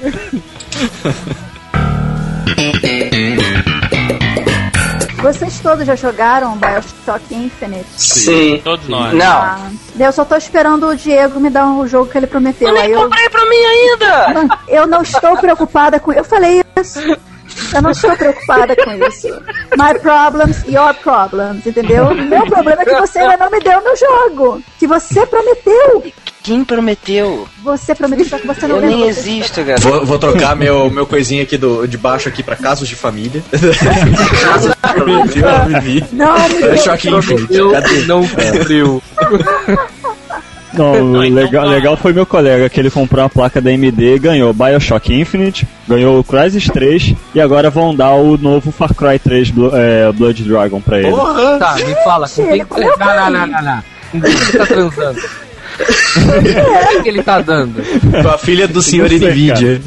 Vocês todos já jogaram Bioshock Infinite? Sim. Todos nós. Não. Ah, eu só tô esperando o Diego me dar o jogo que ele prometeu. Aí eu, Comprei pra mim ainda! Eu não estou preocupada com. Eu falei isso. Eu não estou preocupada com isso. My problems, your problems, entendeu? Meu problema é que você ainda não me deu meu jogo. Que você prometeu. Quem prometeu? Você prometeu, só que você não Eu lembra. nem existo, cara. Vou, vou trocar meu, meu coisinha aqui do, de baixo aqui pra casos de família. Vivi. Não, me deu. Bioshock Infinite. Eu Cadê? não cumpriu. Não, o Não, então legal, legal foi meu colega que ele comprou a placa da AMD ganhou Bioshock Infinite, ganhou o Crysis 3 e agora vão dar o novo Far Cry 3 Blo- é, Blood Dragon pra ele. Porra! Tá, me fala, com quem. Ele Não, não, não, não, não. Com quem tá transando? Quem que ele tá dando? Com a filha do senhor Nvidia. Ele,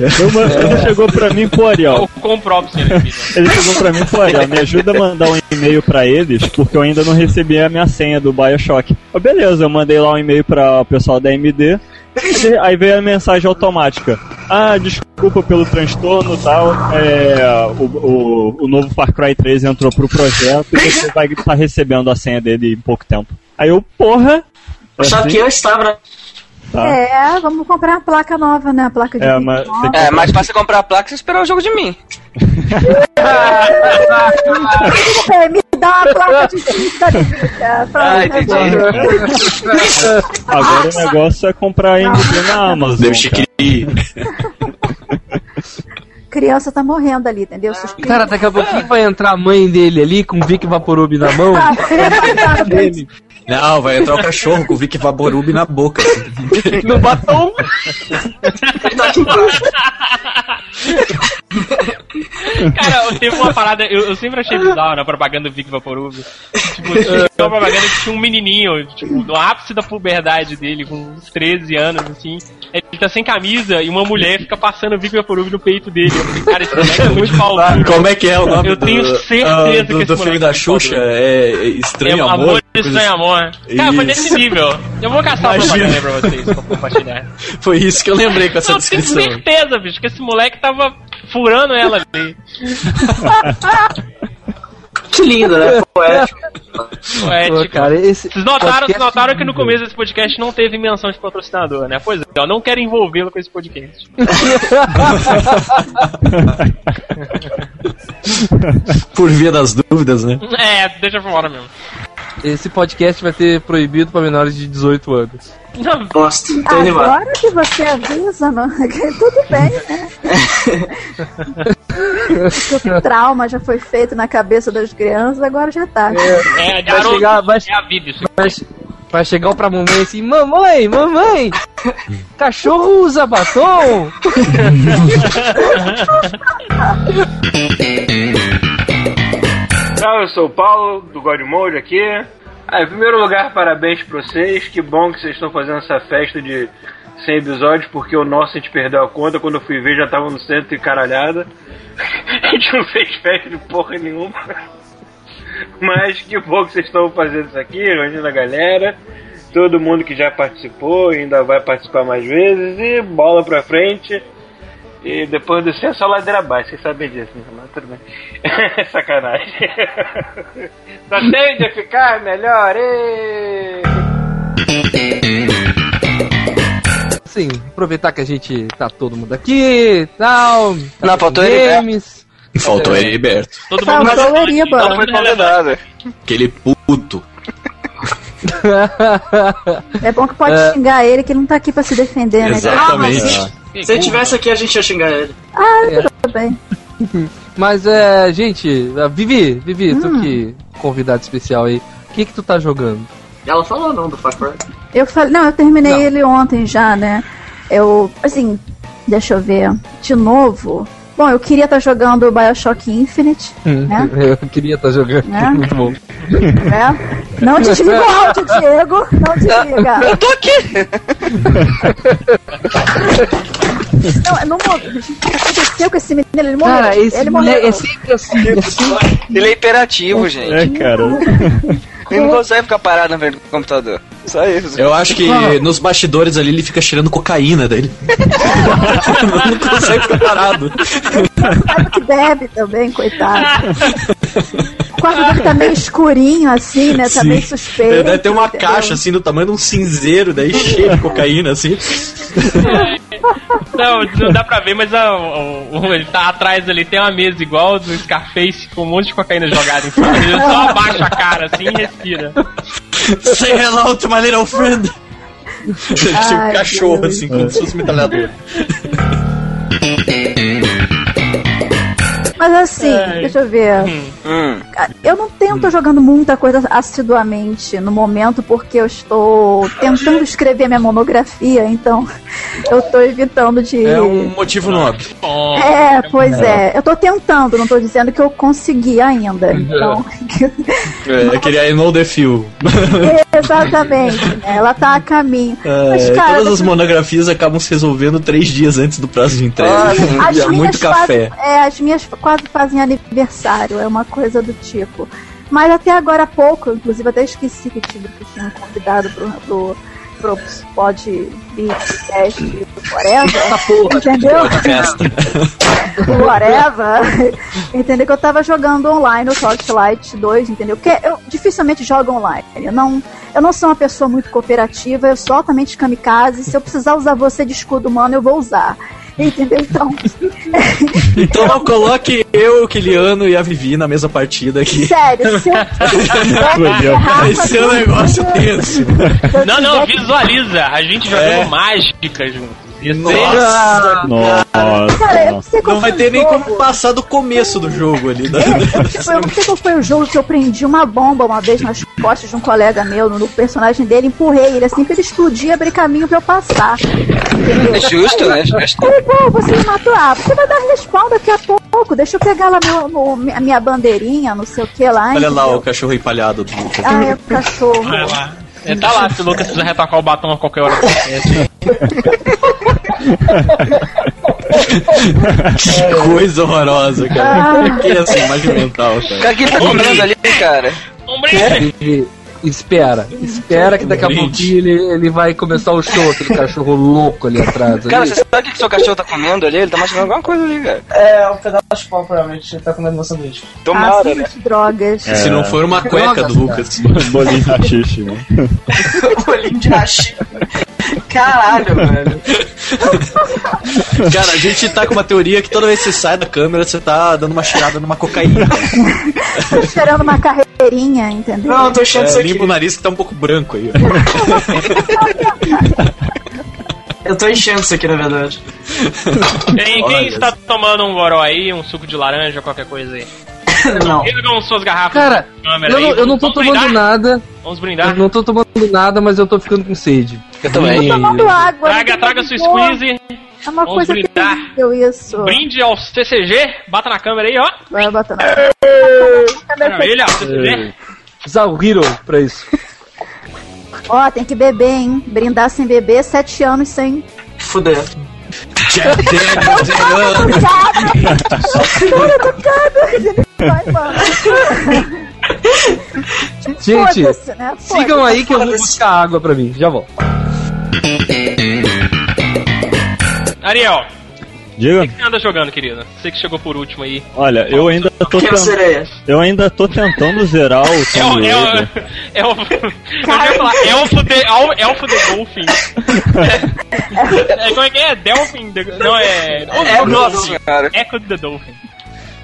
ele chegou pra mim, pô, Ariel, com o próprio senhor Nvidia. Ele chegou pra mim falou, Ariel, me ajuda a mandar um e-mail pra eles, porque eu ainda não recebi a minha senha do Bioshock. Eu, beleza, eu mandei lá um e-mail pra o pessoal da AMD, aí- veio a mensagem automática. Ah, desculpa pelo transtorno e tal, é, o, o, o novo Far Cry 3 entrou pro projeto e você vai estar recebendo a senha dele em pouco tempo. Aí eu, porra... Achava assim, que eu estava, né? tá. É, vamos comprar uma placa nova, né? A placa de É, mas nova. É, mais fácil comprar a placa e esperar o jogo de mim. É, me dá uma placa de pra- Ah, entendi. Agora o negócio é comprar a AMD na Amazon. Deus te. Criança tá morrendo ali, entendeu? Cara, daqui a pouquinho vai entrar a mãe dele ali com o Vic Vaporub na mão. Não, vai entrar o cachorro com o Vic Vaporub na boca. no batom. Tá. Cara, teve uma parada, eu, eu sempre achei bizarro na propaganda do Vic Vaporub. Tipo, tinha uma propaganda que tinha um menininho, tipo, no ápice da puberdade dele, com uns 13 anos, assim. Ele tá sem camisa e uma mulher fica passando o Vic Vaporub no peito dele. Eu falei, cara, esse moleque é muito pau duro. Como é que é o nome Eu do, tenho certeza ah, que do, esse do filme da é Xuxa? duro. É Estranho É, Amor? amor coisa estranho assim. amor. Cara, foi Isso. nesse nível. Eu vou caçar Imagina. propaganda aí pra vocês pra compartilhar. Foi isso que eu lembrei com essa Eu tenho descrição. certeza, bicho, que esse moleque tava furando ela ali. Que lindo, né? Poético. Poética. cara, esse Vocês notaram, vocês notaram que no começo desse podcast não teve menção de patrocinador, né? Pois é, eu não quero envolvê-lo com esse podcast. Por via das dúvidas, né? É, deixa fora mesmo. Esse podcast vai ter proibido pra menores de 18 anos. Gosto, tô animado. Agora que você avisa, não, tudo bem, né? Porque o trauma já foi feito na cabeça das crianças, agora já tá. é, Vai garoto, chegar, vai, é a vida isso. vai, vai chegar pra mamãe assim, mamãe, mamãe, cachorro usa batom? Então, eu sou o Paulo, do God Mode aqui. Ah, em primeiro lugar, parabéns pra vocês. Que bom que vocês estão fazendo essa festa de 100 episódios, porque o nosso a gente perdeu a conta. Quando eu fui ver, já tava no centro e caralhada. A gente não fez festa de porra nenhuma. Mas que bom que vocês estão fazendo isso aqui, reunindo a galera. Todo mundo que já participou ainda vai participar mais vezes. E bola pra frente. E depois do centro, só ladeira abaixo, vocês sabem disso, né? Mas tudo bem. Sacanagem. Só tende a ficar melhor, ê! Assim, aproveitar que a gente tá todo mundo aqui e tal. Não, faltou games. Faltou Heriberto. Todo mundo Faltou Eriba. Não foi convidado. Aquele puto. É bom que pode É. xingar ele, que ele não tá aqui pra se defender, né? Exatamente. Se ele tivesse aqui, a gente ia xingar ele. Ah, tudo bem. Mas é, gente, Vivi, Vivi, tu Hum. que convidado especial aí, o que que tu tá jogando? Ela falou não do Far Cry. Eu falei, não, eu terminei Não. ele ontem já, né? Eu, assim, deixa eu ver. De novo. Bom, eu queria estar jogando o Bioshock Infinite, né? Eu queria estar jogando, É? muito bom. né? Não desliga o áudio, Diego. Não desliga. Eu tô aqui! Não, é no mo- o que aconteceu com esse menino? Ele morreu. Cara, esse ele morreu. é sempre assim, é sempre Ele é imperativo, gente. É, cara. Ele não consegue ficar parado na frente do computador. Só isso. Eu acho que nos bastidores ali ele fica cheirando cocaína dele. não consegue ficar parado. Sabe que bebe também, coitado. O quarto dele tá meio escurinho, assim, né? Tá Sim. meio suspeito. Ele deve ter uma entendeu? caixa assim do tamanho de um cinzeiro, daí cheio de cocaína assim. Não, não dá pra ver, mas a- ele tá atrás ali, tem uma mesa igual do Scarface com um monte de cocaína jogada em cima. Ele só abaixa a cara assim e respira. Say hello to my little friend. Tinha um Ai, cachorro Deus. assim, como se fosse metralhador. Mas assim, deixa eu ver. Hum. Eu não tenho, tô jogando muita coisa assiduamente no momento porque eu estou tentando escrever minha monografia, então eu tô evitando de. É um motivo nobre. É, pois é. Eu tô tentando, não tô dizendo que eu consegui ainda. Então, É, queria I know the. Exatamente. né? Ela tá a caminho. Mas, É, cara, todas as monografias acabam se resolvendo três dias antes do prazo de entrega. Ah, É muito quase- café. é, as minhas quase fazem aniversário, é uma coisa do tipo. Mas até agora há pouco, inclusive até esqueci que tive que tinha um convidado pro, pro, pro Pod Beatcast whatever. entendeu? Whatever. entendeu? Que eu tava jogando online o Torchlight 2, entendeu? Porque eu dificilmente jogo online. Eu não, eu não sou uma pessoa muito cooperativa, eu sou altamente kamikaze. Se eu precisar usar você de escudo humano, eu vou usar. Entendeu? Então, Então não coloque eu, o Kiliano e a Vivi na mesma partida aqui. sério, se eu Vai ser um negócio tenso. Não, não, visualiza. A gente jogando É. mágica junto. Nossa! Nossa. Cara, eu não Não vai ter o nem como passar do começo do jogo ali. Da, É, eu, tipo, eu não sei qual foi o jogo que eu prendi uma bomba uma vez nas costas de um colega meu, no, personagem dele, empurrei ele assim pra ele explodir e abrir caminho pra eu passar. Entendeu? É justo, né? Justo. Falei, pô, você me matou. Ah, você vai dar respawn daqui a pouco. Deixa eu pegar lá meu, meu- a minha bandeirinha, não sei o que lá. Olha lá entendeu? o cachorro empalhado do. Ah, é o cachorro. Vai lá. É, tá lá, se o Lucas quiser retocar o batom a qualquer hora. Que coisa horrorosa, cara. Que essa imagem mental, cara. Cara, o que ele tá comendo ali, cara? Um brinde! Ele- espera, espera que daqui a pouquinho ele, ele vai começar o show, aquele cachorro louco ali atrás. Cara, ali. você sabe o que seu cachorro tá comendo ali? Ele tá mastigando alguma coisa ali, cara. É, um pedaço de pau, provavelmente. Ele tá comendo meu sanduíche. Ah, Tomara, sim, né? drogas. É. Se não for uma cueca do Lucas. Bolinho de rachixe, né? Bolinho de hashi. Caralho, velho. Cara, a gente tá com uma teoria que toda vez que você sai da câmera, você tá dando uma cheirada numa cocaína. Tô esperando uma carreirinha, entendeu? Não, eu tô isso É, aqui. Limpa o nariz que tá um pouco branco aí. Eu tô enchendo isso aqui, na verdade. Quem, quem está tomando um goró aí, um suco de laranja, qualquer coisa aí? Não. Suas garrafas Cara, câmera eu aí. não, eu não tô Vamos tomando brindar? nada. Vamos Eu brindar. não tô tomando nada, mas eu tô ficando com sede. Eu também. Tô tomando água. Traga, não traga sua squeeze. É uma Vamos coisa brindar. terrível isso. Brinde ao CCG. Bata na câmera aí, ó. Vai botar na Maravilha, CCG. Usar o Hero pra isso. Ó, tem que beber, hein? Brindar sem beber, sete anos sem. Fuder. Vai, mano. Gente, né? Sigam aí que eu vou buscar água pra mim. Já volto. Ariel, Diga, o que você anda jogando, querido? Você que chegou por último aí. olha, eu ainda tô é tentando. Eu ainda tô tentando zerar o É o. Tomb É Raider. o. É o. Eu ia falar, elfo de. el- Elfo de Dolphin. É, como é que é? Delphin? The, não, é. É. Echo the Dolphin.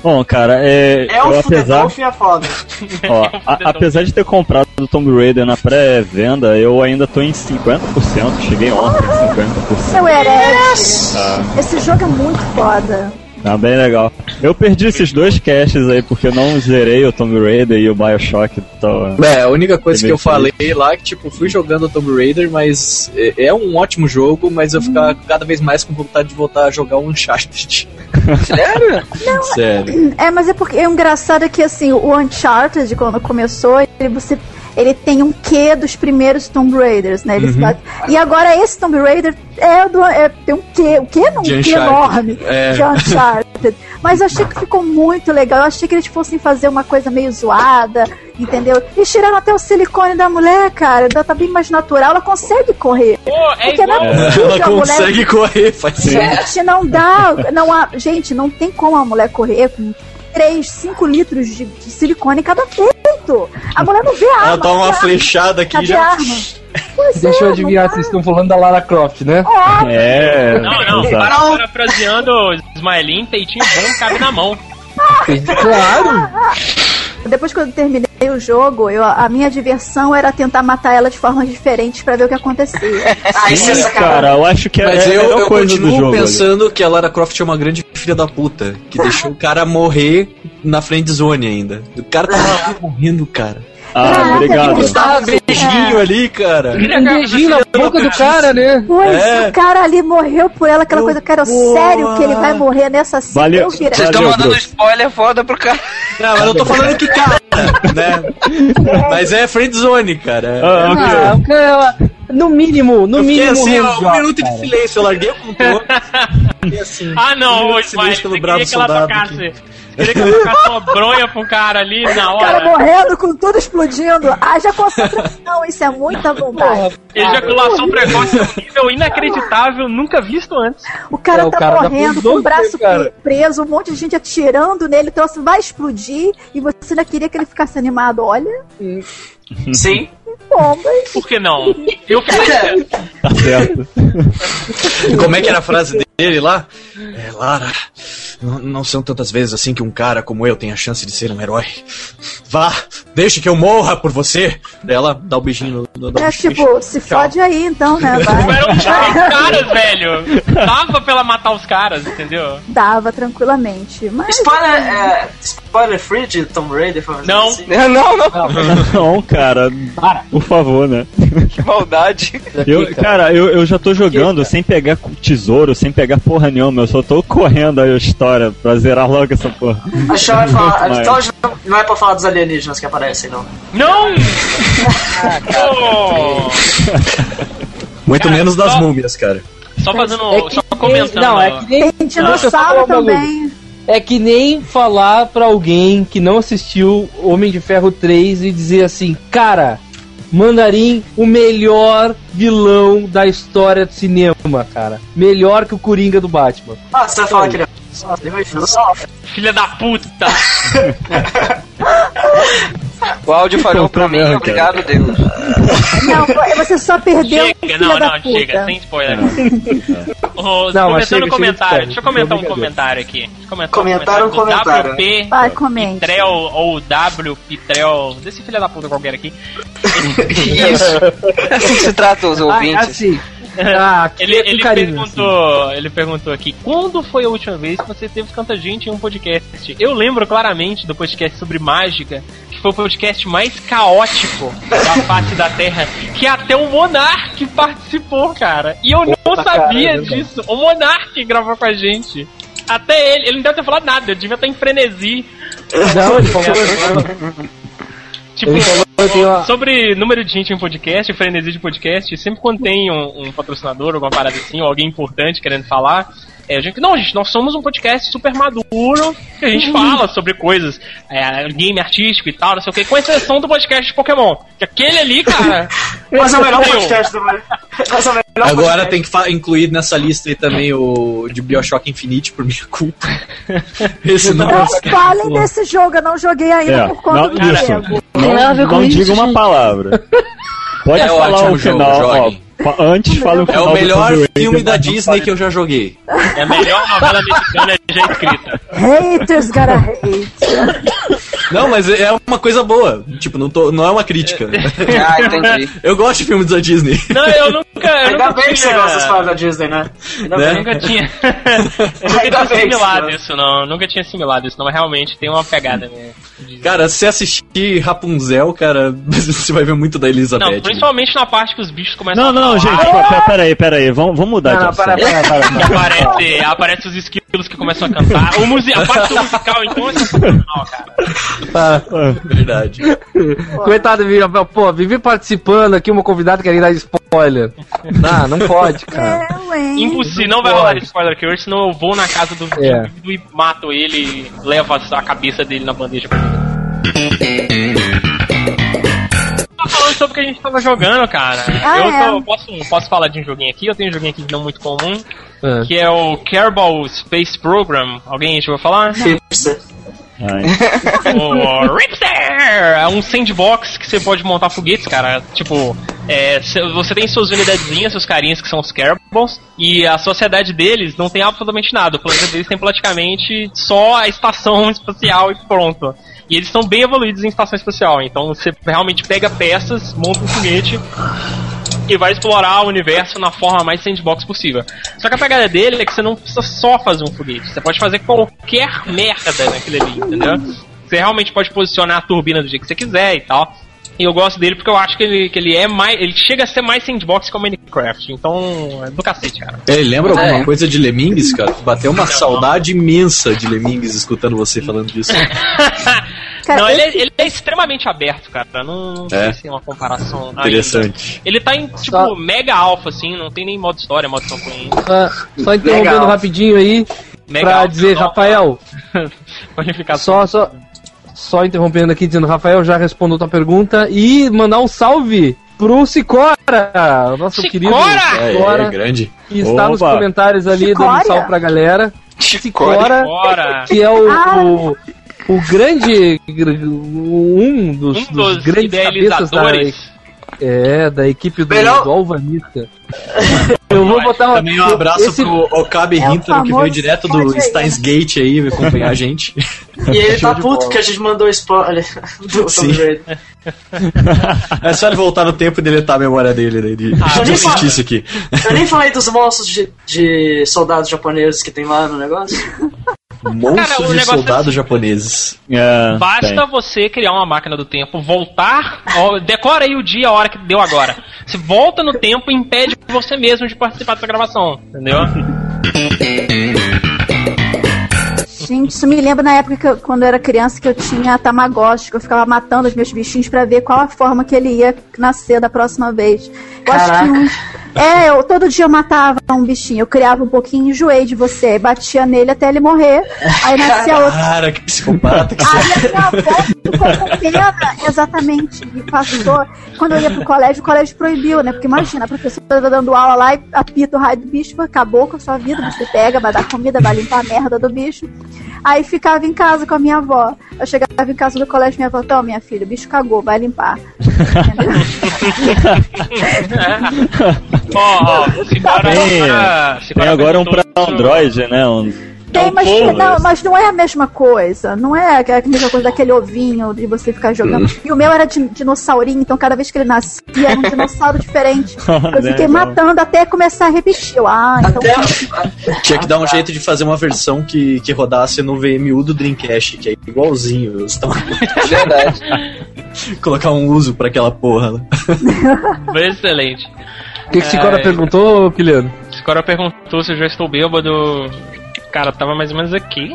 Bom, cara, é. É eu, o apesar, é foda. ó, a- apesar de ter comprado o Tomb Raider na pré-venda, eu ainda tô em 50%. Cheguei ontem em 50%. Seu herege. Esse jogo é muito foda. Tá bem legal. Eu perdi esses dois caches aí porque eu não zerei o Tomb Raider e o Bioshock. Então, É, a única coisa que eu falei lá que, tipo, fui jogando Tomb Raider, mas é, é um ótimo jogo, mas eu ficava cada vez mais com vontade de voltar a jogar o Uncharted. Sério? Sério. É, mas é porque é engraçado que assim, o Uncharted, quando começou, ele, você, ele tem um quê dos primeiros Tomb Raiders, né? Bate- E agora esse Tomb Raider é do. É, tem um quê? O quê? Não, um quê enorme É. de Uncharted. Mas eu achei que ficou muito legal. Eu achei que eles fossem fazer uma coisa meio zoada, entendeu? E tiraram até o silicone da mulher, cara. Ela tá bem mais natural, ela consegue correr. Pô, é Porque não é possível Ela a mulher consegue correr, faz Gente, não dá. Não há, gente, não tem como a mulher correr com 3, 5 litros de, de silicone em cada peito. A mulher não vê a arma. Ela toma não uma flechada aqui já. Pois Deixa eu é, adivinhar, não vocês estão falando da Lara Croft, né? é. Não, não. exato. Parafraseando Smiling, peitinho bom cabe na mão. Claro! dá. Depois que eu terminei o jogo, eu, a minha diversão era tentar matar ela de formas diferentes pra ver o que acontecia. Ah, isso é Sim, sacanagem. cara, eu acho que é, Mas é a eu, melhor eu coisa do continuo jogo. ali. pensando que a Lara Croft é uma grande filha da puta, que deixou o cara morrer na friend zone ainda. O cara tava morrendo, cara. Ah, Caraca, obrigado. que um beijinho ali, cara. Um beijinho na boca do cara, né? Pois É. o cara ali morreu por ela, aquela coisa, cara, sério que ele vai morrer nessa cena? Valeu. Eu. Vocês estão mandando Bruce. spoiler foda pro cara. Não, mas eu tô falando que cara, né? Mas é friend zone, cara. Ah, ok. Ah, no mínimo, no eu mínimo. assim, ó, um minuto cara. de silêncio, eu larguei o controle. Assim, Ah, um não, Smiley, silêncio pelo você bravo queria que ela soldado. tocasse. Queria que ela tocasse uma bronha pro cara ali na O cara hora. morrendo com tudo explodindo. Haja concentração, isso é muita vontade. Ejaculação precoce é um nível inacreditável, nunca visto antes. O cara É, o tá cara morrendo com com o braço cara. preso, um monte de gente atirando nele, então assim, vai explodir e você ainda queria que ele ficasse animado. Olha, Sim. Bombas. Por que não? Eu fiquei. Tá certo. Como é que era a frase dele lá? É, Lara, não, não são tantas vezes assim que um cara como eu tem a chance de ser um herói. Vá, deixe que eu morra por você. Ela dá o beijinho no, no É tipo, se fode aí então, né? Vai. Eram três caras, velho. Dava pra ela matar os caras, entendeu? Dava tranquilamente. Mas Spoiler, é, spoiler free de Tomb Raider, foi Não. Assim. Não, não. Não, cara. Por favor, né? Que maldade. Eu, cara, eu, eu já tô jogando sem pegar tesouro, sem pegar porra nenhuma. Eu só tô correndo aí a história pra zerar logo essa porra. A gente vai falar. Então a gente não- é pra falar dos alienígenas que aparecem, não. Não! Oh! Muito Cara, menos das só- múmias, cara. Só fazendo. É que só comentando. Não, é que nem. Tem dinossauro também. É que nem falar pra alguém que não assistiu Homem de Ferro 3 e dizer assim, cara, Mandarim, o melhor vilão da história do cinema, cara. Melhor que o Coringa do Batman. Ah, você vai falar que ele é. Filha da puta! O áudio falhou pra mim, obrigado, Deus. Não, você só perdeu chega, não, não, puta. chega, sem spoiler. Não, mas comentando chega, comentário, deixa eu comentar um comentário aqui. Deixa eu comentar um comentário. WP Vai, comente. Pitrel ou W Pitrel, desse filho da puta qualquer aqui. Isso. É assim que se trata os Ah, ouvintes. assim. Ah, que Ele, é ele carinho, assim. perguntou, ele perguntou aqui, quando foi a última vez que você teve tanta gente em um podcast? Eu lembro claramente do podcast sobre mágica, que foi o podcast mais caótico da face da Terra, que até o Monark participou, cara. E eu não sabia cara, é verdade. disso. O Monark gravou com a gente. Até ele, ele não deve ter falado nada, ele devia estar em frenesi. Não, ele falou. Tipo, uma- sobre número de gente em podcast, frenesi de podcast, sempre quando tem um, um patrocinador, alguma parada assim, ou alguém importante querendo falar, é, a gente, não, gente, nós somos um podcast super maduro, que a gente fala sobre coisas, é, game artístico e tal, não sei o que, com exceção do podcast de Pokémon. Que aquele ali, cara. Mas é o melhor podcast do mundo. Mas é o melhor Agora podcast. tem que incluir nessa lista aí também o de Bioshock Infinite por minha culpa. Esse não Não falem desse jogo, eu não joguei ainda É, por conta não, do. Diego. Não, não isso, diga uma palavra. Pode É falar ótimo o jogo, final, ó. Antes fala o É o do melhor filme da não Disney que eu já joguei. É a melhor novela mexicana já escrita. Haters gotta hate. Não, mas é uma coisa boa. Tipo, não, tô, não é uma crítica. Ah, entendi. Eu gosto de filmes da Disney. Não, eu nunca. Eu Ainda nunca bem que você tinha- gosta das paradas da Disney, né? Ainda Né? Eu bem. nunca tinha. eu nunca Ainda tinha assimilado isso, não. Eu Nunca tinha assimilado isso, não. Mas realmente tem uma pegada, né? de- Cara, se você assistir Rapunzel, cara, você vai ver muito da Elizabeth. Não, principalmente na parte que os bichos começam Não, não, a gente, falar. Pera, pera aí, pera aí, vamos, vamos mudar Não, de não, assunto. para, para, para, Que aparece, aparece os esquilos que começam a cantar. O musi a parte do musical, então, é sensacional, cara. Verdade. Coitado, Vivi. Pô, Vivi participando aqui, uma convidada querendo dar spoiler. Não, não pode, cara. É, ué. Impossível, não vai rolar spoiler aqui hoje, senão eu vou na casa do É. indivíduo e mato ele e levo a, a cabeça dele na bandeja pra mim. Falando sobre o que a gente tava jogando, cara. Ah, eu é. tô- posso, posso falar de um joguinho aqui? Eu tenho um joguinho aqui não muito comum, É. que é o Kerbal Space Program. Alguém já ouviu falar? Hipster. O Ripster! É um sandbox que você pode montar foguetes, cara. Tipo, é, cê- você tem suas unidadezinhas, seus carinhas que são os Kerbals, e a sociedade deles não tem absolutamente nada. O planeta deles tem praticamente só a estação espacial e pronto. E eles são bem evoluídos em estação espacial. Então você realmente pega peças, monta um foguete e vai explorar o universo na forma mais sandbox possível. Só que a pegada dele é que você não precisa só fazer um foguete, você pode fazer qualquer merda naquele ali, entendeu? Você realmente pode posicionar a turbina do jeito que você quiser e tal. E eu gosto dele porque eu acho que ele, que ele é mais. Ele chega a ser mais sandbox que o Minecraft. Então, é do cacete, cara. Ele lembra É. alguma coisa de Lemmings, cara? Bateu uma saudade imensa de Lemmings escutando você falando disso. Cara, não, ele é, esse- ele é extremamente aberto, cara. Não, não É. sei se é uma comparação. ainda. Interessante. Ele tá em, tipo, Só- mega alfa, assim, não tem nem modo história, modo campanha. Só, só interrompendo rapidinho aí, Mega pra alfa, dizer, não, Rafael, Pode ficar só, só, só interrompendo aqui, dizendo, Rafael já respondeu tua pergunta e mandar um salve pro Cicora, nosso Cicora! querido É, Cicora, é grande. que está nos comentários ali, dando um salve pra galera. Cicora, Bora! que é o, Ah. o, o grande, um dos, Um dos dos grandes cabeças da, é, da equipe do, Melhor- do Alvanista. Eu vou botar uma, Também um abraço esse- pro Okabe É Hintaro, que veio direto do aí, Steins Gate aí acompanhar a gente. E ele tá puto bola. que a gente mandou spoiler do Sim. É só ele voltar no tempo e deletar a memória dele, né, de, Ah, de fala. isso aqui. Eu nem falei dos monstros de, de soldados japoneses que tem lá no negócio. Monstros Cara, o e negócio soldados japoneses. É, Basta tem. você criar uma máquina do tempo, voltar, ó, decora aí o dia, a hora que deu agora. Você volta no tempo e impede você mesmo de participar dessa gravação, entendeu? Gente, isso me lembra na época que eu- quando eu era criança que eu tinha Tamagotchi, que eu ficava matando os meus bichinhos pra ver qual a forma que ele ia nascer da próxima vez. Eu acho Caraca. que uns. É, eu, todo dia eu matava um bichinho, eu criava um pouquinho, enjoei de você, batia nele até ele morrer, aí nascia outro. Cara, que psicopata que Aí a minha avó ficou com pena, exatamente, e passou. Quando eu ia pro colégio, o colégio proibiu, né? Porque imagina, a professora tá dando aula lá e apita o raio do bicho, acabou com a sua vida, você pega, vai dar comida, vai limpar a merda do bicho. Aí ficava em casa com a minha avó. Eu chegava em casa do colégio, minha avó, então, minha filha, o bicho cagou, vai limpar. Ó, se Tem, agora- se tem bora agora um pra Android, né? Um, Tem, mas, não, mas não é a mesma coisa. Não é a mesma coisa daquele ovinho de você ficar jogando. Hum. E o meu era de dinossaurinho, então cada vez que ele nascia era um dinossauro diferente. Eu fiquei matando até começar a repetir. Ah, então. Tinha que dar um jeito de fazer uma versão que, que rodasse no VMU do Dreamcast, que é igualzinho. Eles tão- Verdade. Colocar um uso pra aquela porra. Excelente. O que, que Cicora É, perguntou, Kiliano? Agora perguntou se eu já estou bêbado. Cara, tava mais ou menos aqui.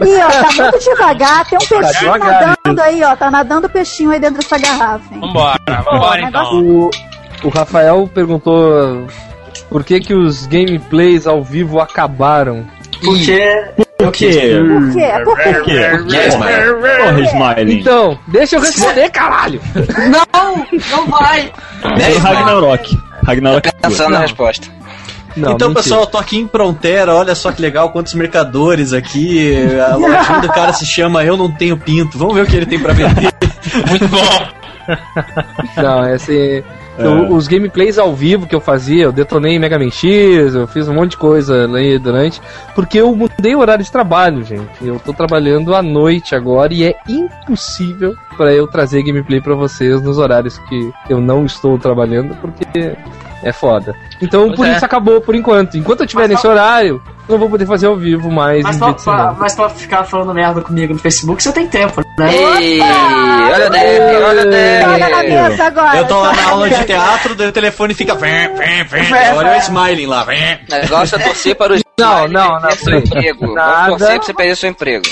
Ih, ó, tá muito devagar. Tem um peixinho devagar, nadando aí, ó. Tá nadando peixinho aí dentro dessa garrafa, hein? Vambora, vambora então. O, o Rafael perguntou por que, que os gameplays ao vivo acabaram. Porque. Por quê? Por quê? Por quê? Por quê? Porra, Smiling. Então, deixa eu responder, caralho! Não! Não vai! Foi o Ragnarok. Ragnarok. Pensando na resposta. Não, então, mentira. pessoal, eu tô aqui em Frontera, olha só que legal, quantos mercadores aqui. A lojinha do cara se chama Eu Não Tenho Pinto. Vamos ver o que ele tem pra vender. Muito bom. Não, esse. É. o- os gameplays ao vivo que eu fazia, eu detonei Mega Man X, eu fiz um monte de coisa ali durante, porque eu mudei o horário de trabalho, gente. Eu tô trabalhando à noite agora e é impossível pra eu trazer gameplay pra vocês nos horários que eu não estou trabalhando, porque é foda. Então Pois por é. isso acabou por enquanto. Enquanto eu estiver Mas nesse horário, eu não vou poder fazer ao vivo mais Mas pra, pra- mas pra ficar falando merda comigo no Facebook, você tem tempo, né? Ei, olha o Deb, olha o Olha na Deb. mesa agora. Eu tô lá na aula de teatro, daí o telefone fica. Vem, vem, vem. Olha o Smiling lá. Vem. O negócio é torcer para os Não, não, não, seu emprego. Nada. Vamos torcer pra você perder seu emprego.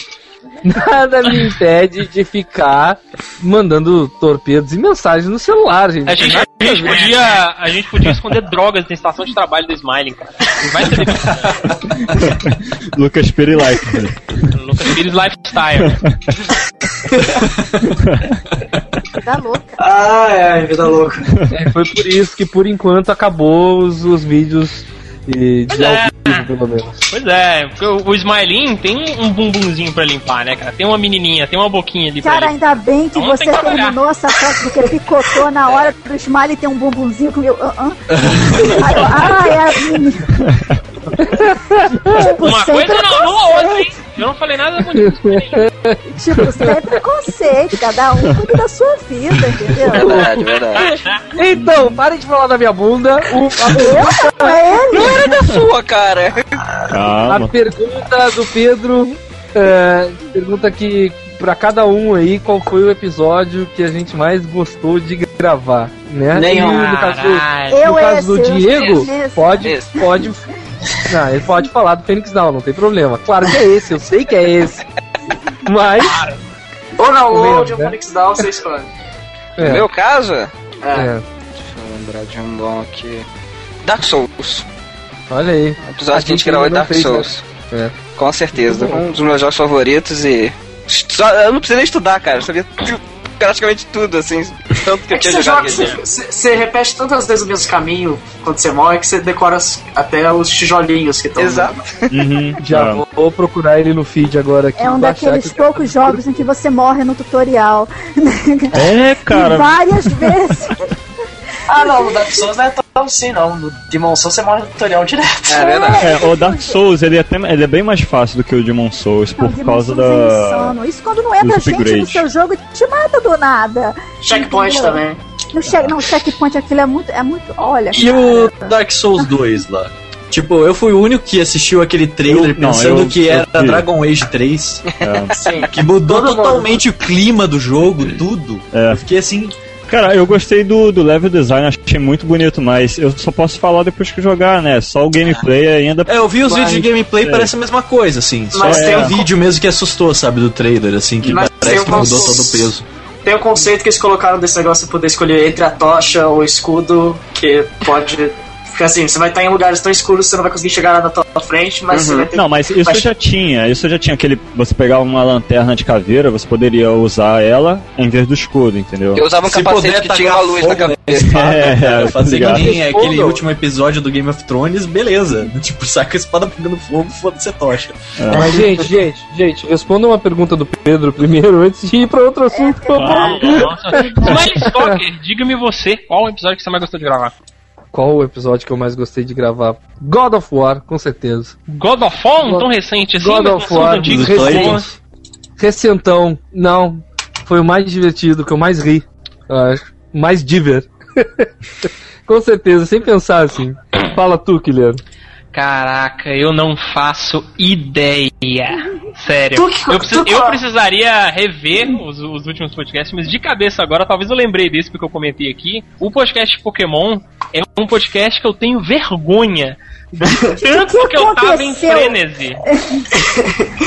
Nada me impede de ficar mandando torpedos e mensagens no celular, gente. A gente, a gente podia, a gente podia esconder drogas na estação de trabalho do Smiling, cara. Não vai ser Lucas Perilife. Lucas Pires Lifestyle. Tá louca. Ai, ai, vida louca. É, foi por isso que por enquanto acabou os, os vídeos e de ao vivo, pelo menos. Pois é, porque o, o Smiling tem um bumbumzinho pra limpar, né, cara? Tem uma menininha, tem uma boquinha ali Cara, ainda bem que Então você que terminou essa frase porque ele picotou na hora do Smiley ter um bumbumzinho com meu. Aí eu, ah, é a menina. tipo, Uma coisa não, não a outra, hein? Eu não falei nada bonito. Tipo, sem preconceito, cada um cuida da sua vida, entendeu? Verdade, verdade. Então, parem de falar da minha bunda. O, a, Não é ele? Não era da sua, cara. a Calma. pergunta do Pedro é, pergunta aqui pra cada um aí qual foi o episódio que a gente mais gostou de gravar, né? Nenhum. E no caso. Eu no caso esse, do eu Diego, pode, pode. Não, ele pode falar do Fênix Down, não tem problema. Claro que é esse, eu sei que é esse. Mas. Ou não, O meu, ou de um né? Phoenix Down, você escolhe. No É, meu caso, É. é, deixa eu lembrar de um bom aqui. Dark Souls. olha aí. O episódio que a gente gravou é Dark fez, né? Souls. É. Com certeza. Um dos meus jogos favoritos e. Só- eu não precisei nem estudar, cara. Eu sabia praticamente tudo, assim. Tanto que É eu que tinha você jogado repete tantas vezes o mesmo caminho quando você morre que você decora as- até os tijolinhos que estão. Exato. Uhum. Já vou, vou procurar ele no feed agora aqui. É um daqueles que eu- poucos jogos em que você morre no tutorial. É, E cara. várias vezes. Ah, não, no Dark Souls não é tão assim, não. No Demon Souls você morre no tutorial direto. É verdade. É, o Dark Souls ele é, até, ele é bem mais fácil do que o Demon Souls Não, por Demon causa Souls é da. insano. Isso quando não entra dos gente no upgrades. seu jogo te mata do nada. Checkpoint Entendeu? também. No check, não, checkpoint aquilo é muito. É muito. Olha. E o Dark Souls 2 lá? Tipo, eu fui o único que assistiu aquele trailer Eu- não, pensando eu- que eu era vi. Dragon Age 3. É. Sim. Que mudou Todo mundo. totalmente o clima do jogo, tudo. É. Eu fiquei assim. Cara, eu gostei do, do level design, achei muito bonito, mas eu só posso falar depois que jogar, né? Só o gameplay ainda. É, eu vi os Mas- vídeos de gameplay é. parece a mesma coisa, assim. Só Mas é tem um um- vídeo mesmo que assustou, sabe, do trailer, assim, que Mas parece que um mudou todo o peso. Tem o conceito que eles colocaram desse negócio de poder escolher entre a tocha ou o escudo, que pode. Porque assim, você vai estar em lugares tão escuros que você não vai conseguir chegar na tua frente, mas você vai ter. Não, mas isso vai- já tinha. Isso já tinha aquele. Você pegava uma lanterna de caveira, você poderia usar ela em vez do escudo, entendeu? Eu usava um Se capacete que tinha uma luz na fogo cabeça. É, tá fazer que nem aquele Fogo. último episódio do Game of Thrones, beleza. Tipo, saca a espada pegando fogo, foda-se a tocha. Mas, gente, gente, gente, responda uma pergunta do Pedro primeiro antes de ir pra outro assunto. por favor. Smiley Stalker, diga-me você, qual o episódio que você mais gostou de gravar? Qual o episódio que eu mais gostei de gravar? God of War, com certeza. God of War, God- tão recente assim, God of War, recentes. são- Recentão, não. Foi o mais divertido, que eu mais ri. acho. Mais diver. com certeza, sem pensar assim. Fala tu, Guilherme. Caraca, eu não faço ideia. Sério. Tu eu, precis- tu que- eu precisaria rever os, os últimos podcasts, mas de cabeça agora, talvez eu lembrei desse porque eu comentei aqui. O podcast Pokémon é um podcast que eu tenho vergonha. Tanto que eu tava em frenesi.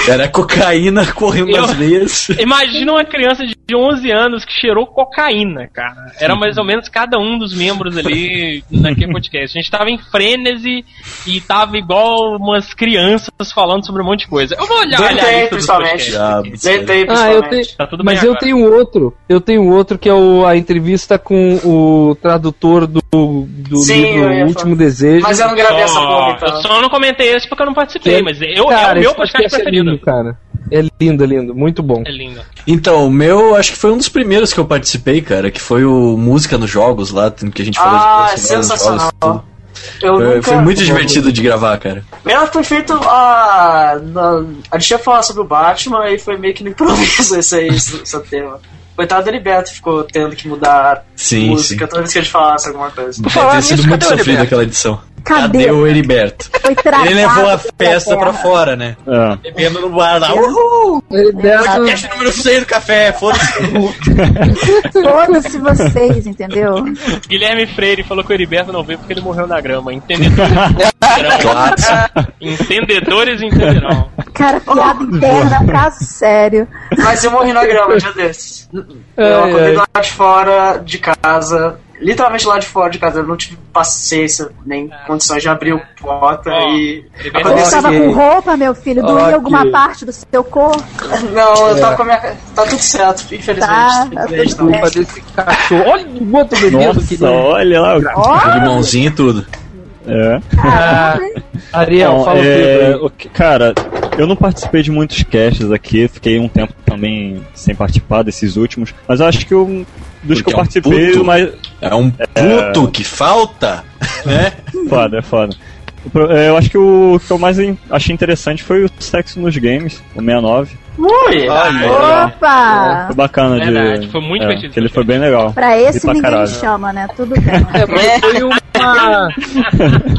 Era cocaína correndo Eu- nas veias. Imagina uma criança de 11 anos que cheirou cocaína, cara. Era mais ou menos cada um dos membros ali naquele podcast. A gente tava em frenesi e tava igual umas crianças falando sobre um monte de coisa. Eu vou olhar, olhar a Deitei, lista dos principalmente. podcasts. Deitei, Ah, eu tenho. Tá tudo Mas bem eu agora. tenho outro. Eu tenho outro que é o, a entrevista com o tradutor do, do Sim, livro Último Desejo. Mas eu não gravei essa Então. eu só não comentei esse porque eu não participei, mas eu, é cara, o meu podcast é preferido. lindo, cara. É lindo, é lindo, muito bom. É lindo. Então, o meu, acho que foi um dos primeiros que eu participei, cara, que foi o Música nos Jogos lá, que a gente falou Ah, de é jogos, sensacional. tudo. Eu Foi, nunca... foi muito divertido de gravar, cara. Ela foi feito a. na- a gente ia falar sobre o Batman e foi meio que no improviso esse aí, esse, tema. Coitado do Heriberto ficou tendo que mudar Sim, música toda vez que a gente falasse alguma coisa. Deve ter sido muito sofrido aquela edição. Cadê? o Heriberto? Ele levou a festa pra fora, né? É. Bebendo no bar lá. Uhul! Heriberto, Podcast número 6 do café, foda-se. Foda-se vocês, entendeu? Guilherme Freire falou que o Heriberto não veio porque ele morreu na grama. Entendedores entenderão. Entendedores entenderão. Cara, piada interna, caso sério. Mas eu morri na grama um dia desses. Eu acordei lá de fora de casa. Literalmente lá de fora de casa. Eu não tive paciência nem condições de abrir o porta Ó, e. Aconteceu. estava com roupa, meu filho? Doía Ok. alguma parte do seu corpo? Não, eu tava com a minha. Tá tudo certo, infelizmente. Tá, tá infelizmente, tudo desse cachorro. Olha o outro bebendo que olha lá. Ó, Limãozinho e tudo. É. Ah, Ariel, Bom, fala o é, aí. o que- Cara, eu não participei de muitos casts aqui, fiquei um tempo também sem participar desses últimos, mas eu acho que eu, dos Porque que eu é um participei, puto. o mais. É um puto que falta, né? Foda, é foda. É, Eu acho que o que eu mais achei interessante foi o sexo nos games, o 69. Ui! Opa! Foi bacana de. Verdade, foi muito é, divertido. ele foi bem legal. Pra esse pra ninguém caralho. chama, né? Tudo bem. É, foi uma.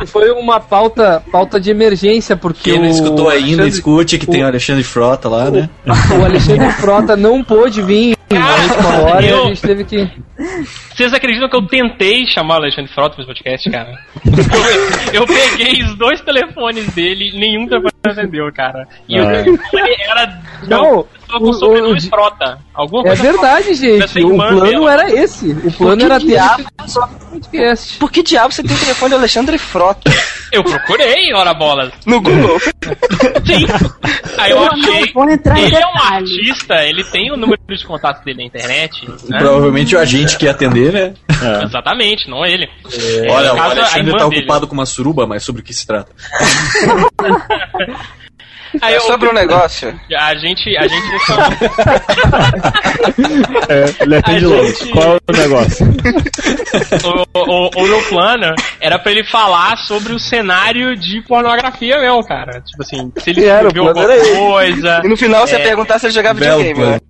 foi uma pauta, pauta de emergência, porque Quem não o escutou ainda, Alexandre- escute que tem o Alexandre Frota lá, né? O Alexandre Frota não pôde vir na última hora e a eu- gente teve que. Vocês acreditam que eu tentei chamar o Alexandre Frota para esse podcast, cara? Eu, eu peguei os dois telefones dele e nenhum telefone atendeu, cara. E o Ah. telefone era. Não, Não, o- o o Frota. Alguma É verdade, gente. O plano era esse. O plano era ter diabo? podcast. Por que diabo você tem o telefone do Alexandre Frota Eu procurei, ora bolas. no Google? Sim. Aí eu achei. Ele é um artista, ele tem o número de contato dele na internet. Né? Provavelmente o agente que ia atender, né? É. Exatamente, não ele. Olha, no o caso, a Alexandre tá dele. ocupado com uma suruba, mas sobre o que se trata? Aí É sobre um negócio. A gente. A gente É, ele atende A logo. gente- Qual é o negócio? o, o, o meu plano era pra ele falar sobre o cenário de pornografia mesmo, cara. Tipo assim, se ele Era, o plano alguma coisa. E no final você É. ia perguntar se ele jogava Belo videogame, né?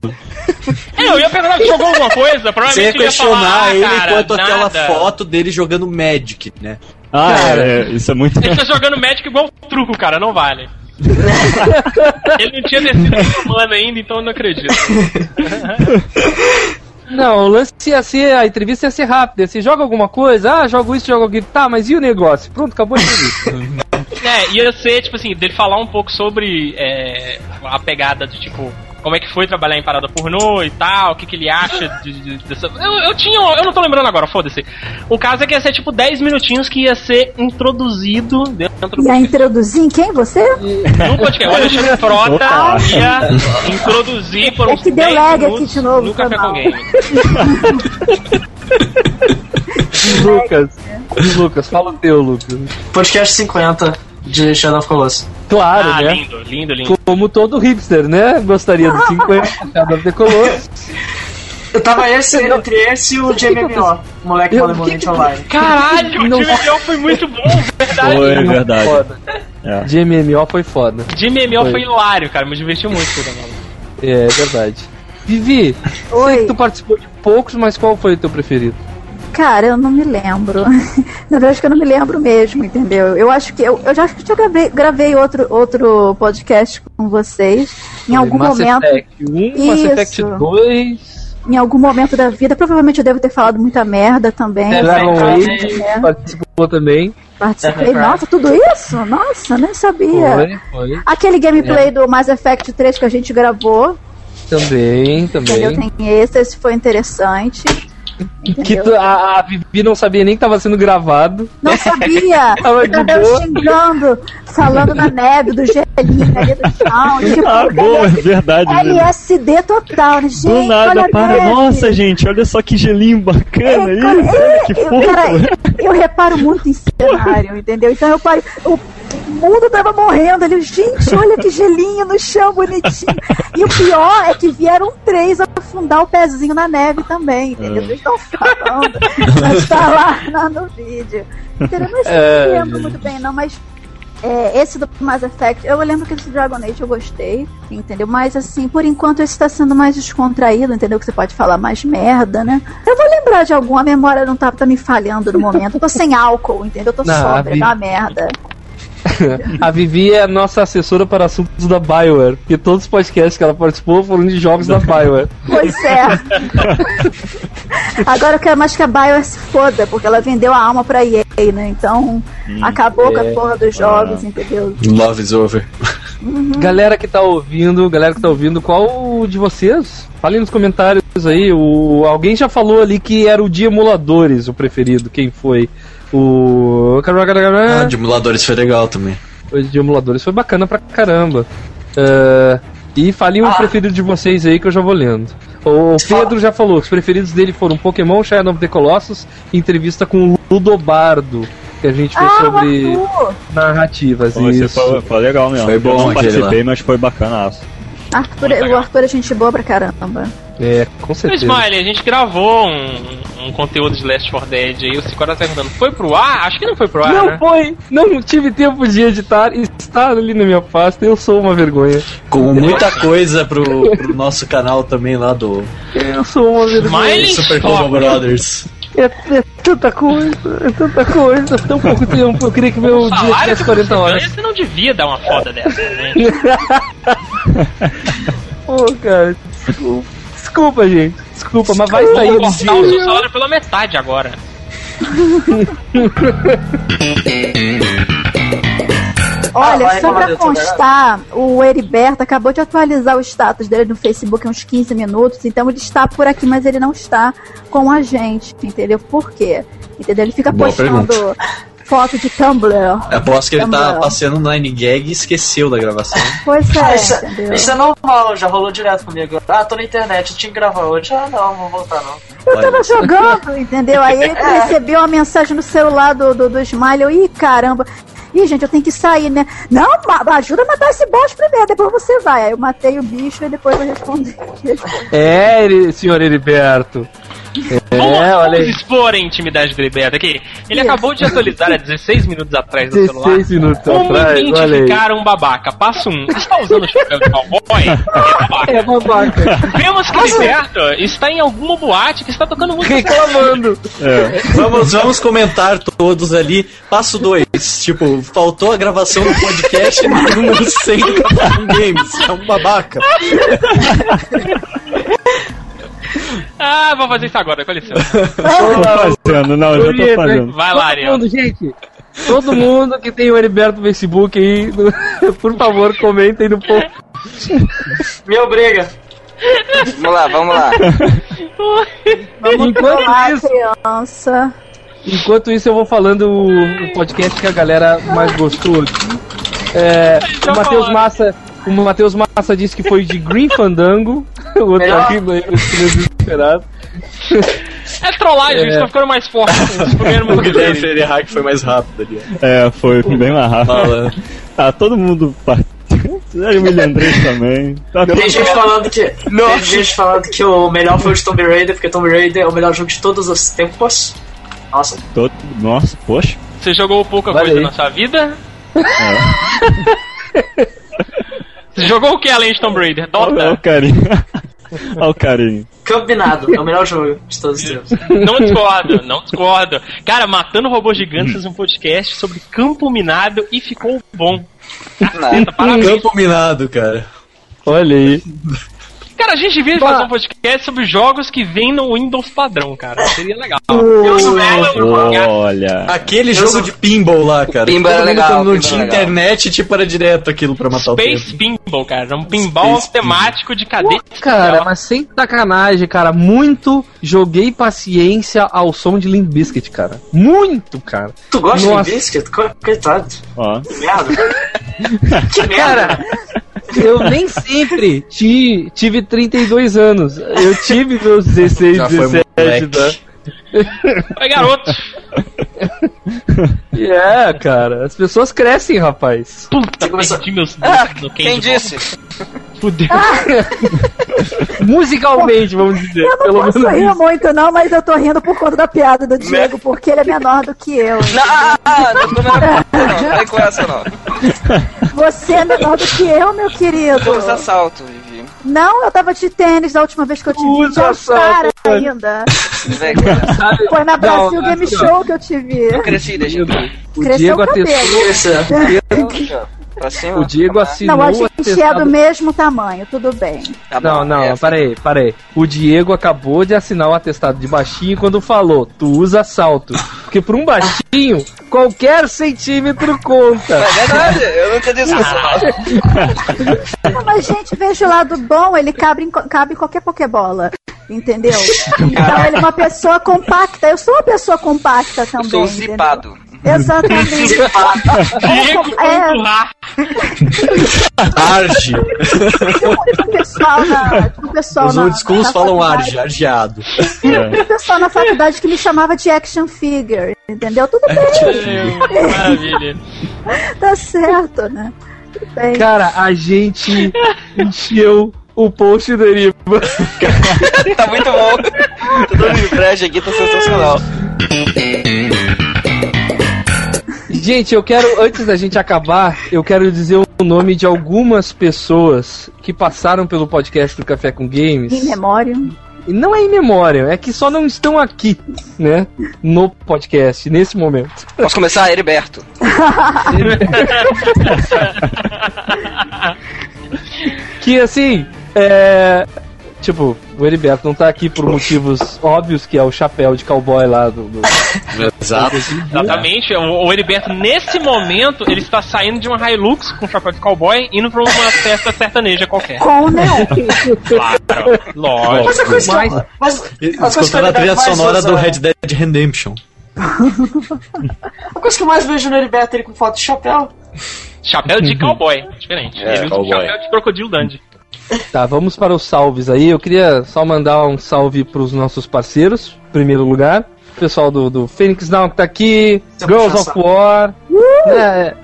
É, eu ia perguntar se jogou alguma coisa, Você provavelmente ia ele ia falar, questionar ah, ele cara, enquanto aquela nada. foto dele jogando Magic, né? Ah, Cara. é, isso é muito. Ele tá jogando Magic igual truco, cara, não vale. Ele não tinha descido uma mana ainda, então eu não acredito. Não, o lance ia ser, a entrevista ia ser rápida. Você joga alguma coisa? Ah, jogo isso, jogo aquilo. Tá, mas e o negócio? Pronto, acabou de tudo. É, ia ser, tipo assim, dele falar um pouco sobre é, a pegada do tipo. Como é que foi trabalhar em parada pornô e tal, o que, que ele acha de, de- dessa. Eu, eu tinha. Eu não tô lembrando agora, foda-se. O caso é que ia ser tipo 10 minutinhos que ia ser introduzido dentro do E a introduzir em quem? Você? No podcast. O Alexandre Frota ia introduzir por É que deu 10 lag aqui de novo, no Café com Game. Lucas. Lucas, fala o teu, Lucas. Podcast 50 de Shadow of Colossus. Claro, Ah, né? lindo, lindo, lindo. Como todo hipster, né? Gostaria do 50, Shadow of the Colossus. Eu tava esse, entre esse e o de MMO, moleque Malemolente Online. Caralho, o Não- time MMO foi muito bom, verdade. Foi, é verdade. Foda. É. De MMO foi foda. De MMO Foi. foi hilário, cara, me diverti muito jogando. É, é verdade. Vivi, sei Oi. que tu participou de poucos, mas qual foi o teu preferido? Cara, eu não me lembro. Na verdade, que eu não me lembro mesmo, entendeu? Eu acho que eu, eu já acho que eu gravei, gravei outro, outro podcast com vocês. Em algum Mass momento. Effect 1, Mass Effect Isso. 2, Em algum momento da vida. Provavelmente eu devo ter falado muita merda também. Dragon Age, merda. participou também. Participei. Nossa, tudo isso? Nossa, nem sabia. Foi, foi. Aquele gameplay do Mass Effect 3 que a gente gravou, Também, entendeu? também. Tem esse, esse foi interessante. Que tu- a, a Vivi não sabia nem que tava sendo gravado. Não sabia! Tava de boa. xingando, falando na neve, do gelinho ali do chão. Tipo, Ah, boa, é verdade. mesmo. LSD total, né? Gente, Do nada, para. Nossa, gente, olha só que gelinho bacana É, cara, Olha que eu, fofo. cara, eu reparo muito em cenário, entendeu? Então eu paro. O mundo tava morrendo ali. Gente, olha que gelinho no chão, bonitinho. E o pior é que vieram três afundar o pezinho na neve também, entendeu? Vocês estão falando. Mas tá lá, lá no vídeo. Mas eu É, não lembro muito bem, não, mas. É, esse do Mass Effect, eu lembro que esse Dragon Age eu gostei, entendeu? Mas assim, por enquanto esse tá sendo mais descontraído, entendeu? Que você pode falar mais merda, né? Eu vou lembrar de algum, a memória não tá, tá me falhando no momento. Eu tô sem álcool, entendeu? Eu tô Não, sóbria, tá uma merda. A Vivi é a nossa assessora para assuntos da Bioware. Porque todos os podcasts que ela participou foram de jogos da Bioware. Pois é. Agora eu quero mais que a Bioware se foda, porque ela vendeu a alma pra EA, né? Então, acabou com a é. porra dos jogos, entendeu? Love is over. Galera que tá ouvindo, galera que tá ouvindo, qual de vocês? Falem nos comentários aí. O, alguém já falou ali que era o de emuladores o preferido. Quem foi? O. Ah, de emuladores foi legal também. O de emuladores foi bacana pra caramba. É, e falem o Ah. preferido de vocês aí que eu já vou lendo. O Pedro já falou que os preferidos dele foram Pokémon, Shadow of the Colossus e entrevista com o Ludobardo, que a gente fez Ah, sobre o Arthur! narrativas. Pô, isso. foi, foi legal mesmo. Foi bom Eu não participei, mas foi bacana. Arthur, o Arthur é gente boa pra caramba. É, com certeza. Smiley, a gente gravou um, um conteúdo de Last 4 Dead aí, o Cicora tá perguntando, foi pro ar? Acho que não foi pro ar, Não né? foi, não tive tempo de editar, está ali na minha pasta, eu sou uma vergonha. Com muita coisa pro, pro nosso canal também lá do Eu sou uma vergonha. Smiley Super. Combo Brothers. É, é tanta coisa, é tanta coisa, tão pouco tempo, eu queria que meu dia tivesse que 40 você horas. ganha, Você não devia dar uma foda dessa, né? Pô, cara, desculpa, desculpa, gente, desculpa, mas vai sair no cortar o seu dia. salário pela metade agora. Olha, Ah, só pra constar, o Heriberto acabou de atualizar o status dele no Facebook há uns 15 minutos, então ele está por aqui, mas ele não está com a gente, entendeu? Por quê? Entendeu? Ele fica Boa postando foto de Tumblr. Aposto que ele tá passeando no Nine Gag e esqueceu da gravação. Pois Ah, é, isso, entendeu? isso é normal, já rolou direto comigo. Ah, tô na internet, eu tinha que gravar hoje. Ah, não, vou voltar não. Eu Olha tava jogando, entendeu? Aí ele recebeu uma mensagem no celular do, do, do Smiley. Eu, Ih, caramba. Ih, gente, eu tenho que sair, né? Não, ajuda a matar esse boss primeiro, depois você vai. Aí eu matei o bicho e depois eu respondi. É, Eri- senhor Heriberto. Vamos, É, olha vamos aí. expor a intimidade do Heriberto aqui. Ele acabou de atualizar há 16 minutos atrás no 16 celular. minutos Como atrás, identificar um babaca? Passo 1. Está usando o chapéu de cowboy? É babaca. É babaca. Vemos que o Heriberto está em alguma boate que está tocando música. Reclamando. É. Vamos, vamos comentar todos ali. Passo 2. Tipo, faltou a gravação do podcast número 100 do Games. É um babaca. Ah, vou fazer isso agora, com licença. Tô fazendo, não, já tô fazendo. Vai lá, Todo Ariel. mundo, gente. Todo mundo que tem o Heriberto no Facebook aí, por favor, comentem no post. Me obriga. Vamos lá, vamos lá. Vamos Enquanto trollar isso- a criança. Enquanto isso, eu vou falando o, o podcast que a galera mais gostou aqui. É, o Matheus Massa. O Matheus Massa disse que foi de Green Fandango. O outro Melhor. aqui, meio desesperado. É trollagem, É. isso tá ficando mais forte. Esse programa O Guilherme Hack foi mais rápido ali. É, foi bem mais rápido. Fala. Ah, todo mundo. O William Andrés também. Tá Tem gente falando que. Tem gente falando que o melhor foi o de Tomb Raider, porque Tomb Raider é o melhor jogo de todos os tempos. Nossa. todo- Nossa, poxa. Você jogou pouca coisa aí. na sua vida? É. Você jogou o que além de Tomb Raider? Olha o Dota? carinho. Olha o carinho. Combinado, é o melhor jogo de todos os tempos. Não discordo, não discordo. Cara, Matando Robôs Gigantes fez um podcast sobre campo minado e ficou bom. Caceta, parabéns. Campo minado, cara. Olha aí. Cara, a gente devia Bah. fazer um podcast sobre jogos que vêm no Windows padrão, cara. Seria legal. Olha. Aquele jogo de pinball lá, cara. Pinball era legal, Quando não pinball tinha internet, tipo, era direto aquilo pra matar o Space tempo. Pinball, cara. Um pinball Space temático de cadete. Cara, espacial. mas sem sacanagem, cara. Muito joguei paciência ao som de Limp Bizkit, cara. Muito, cara. Tu gosta Nossa. de Biscuit? Co- Coitado. Ó. Que merda. que merda. Cara, eu nem sempre ti- tive 32 anos. Eu tive meus 16, Já foi 17, moleque. tá? Oi, garoto. É, cara. As pessoas crescem, rapaz. Puta, começou- perdi meus Ah, quem Candy disse? Fudeu. Musicalmente, vamos dizer. Eu Pelo não posso menos rir isso. muito, não, mas eu tô rindo por conta da piada do Diego, porque ele é menor do que eu. Não, ah, ah, não, não, não, não, não, essa não. Você é menor do que eu, meu querido. Usa salto, Vivi. Não, eu tava de tênis da última vez que eu te vi. Usa De All-Star salto, ainda. Foi na Brasil Não, Game ó. Show que eu te vi. Cresci, deixa eu ver. O Cresceu Diego o cabelo. Pra cima. O Diego Pra assinou Não, a gente é atestado do mesmo tamanho, tudo bem. Tá bom, Não, não, essa. peraí, peraí. O Diego acabou de assinar o atestado de baixinho quando falou, tu usa salto. Porque por um baixinho, qualquer centímetro conta. É verdade, eu nunca disse isso. não. Não, mas, gente, veja o lado bom, ele cabe em, cabe em qualquer pokebola. Entendeu? Então ele é uma pessoa compacta. Eu sou uma pessoa compacta Eu também. sou um entendeu? Exatamente. Diego É. Arge. O pessoal na. O pessoal Os na, old schools na falam faculdade- arge, argeado. Tinha o pessoal na faculdade que me chamava de action figure, entendeu? Tudo bem, Maravilha. tá certo, né? Tudo bem. Cara, a gente encheu o post do Eriba. Tá muito bom. Todo o fresh aqui tá sensacional. Gente, eu quero, antes da gente acabar, eu quero dizer o nome de algumas pessoas que passaram pelo podcast do Café com Games. Em memória. E não é em memória, é que só não estão aqui, né? No podcast, nesse momento. Posso começar, Heriberto? Que assim, é. Tipo, o Heriberto não tá aqui por motivos óbvios, que é o chapéu de cowboy lá do. do- Exato. Exatamente. O, o Heriberto, nesse momento, ele está saindo de uma Hilux com chapéu de cowboy indo pra uma festa sertaneja qualquer. Com o neon. Claro. Lógico. Mas a coisa que Mas- mas Escutando a trilha sonora usa- do Red Dead Redemption. A coisa que eu mais vejo no Heriberto ele com foto de chapéu. Chapéu de cowboy. Diferente. É, ele usa um cowboy. chapéu de crocodilo Dandy. Tá, vamos para os salves aí. Eu queria só mandar um salve pros nossos parceiros, em primeiro lugar. O pessoal do, do Phoenix Down que tá aqui, Seu Girls of. War, né,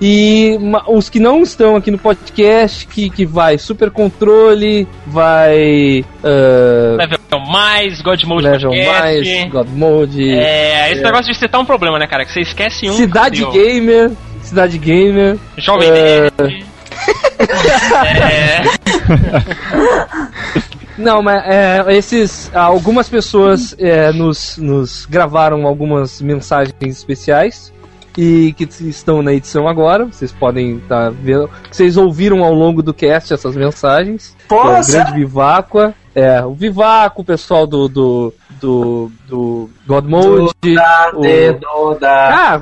E ma- os que não estão aqui no podcast, que, que vai Super Controle, vai. ah, Level mais, God Mode Level Podcast. mais, God Mode. É, esse É. negócio de citar um problema, né, cara? Que você esquece um. Cidade. Gamer. Cidade Gamer. Jovem Nerd. É. Não, mas é, esses. Algumas pessoas é, nos, nos gravaram algumas mensagens especiais e que estão na edição agora. Vocês podem estar vendo. Vocês ouviram ao longo do cast essas mensagens. Que é o grande Viváqua. É, o Vivaco, o pessoal do. do. Do, do God Mode. o- Ah,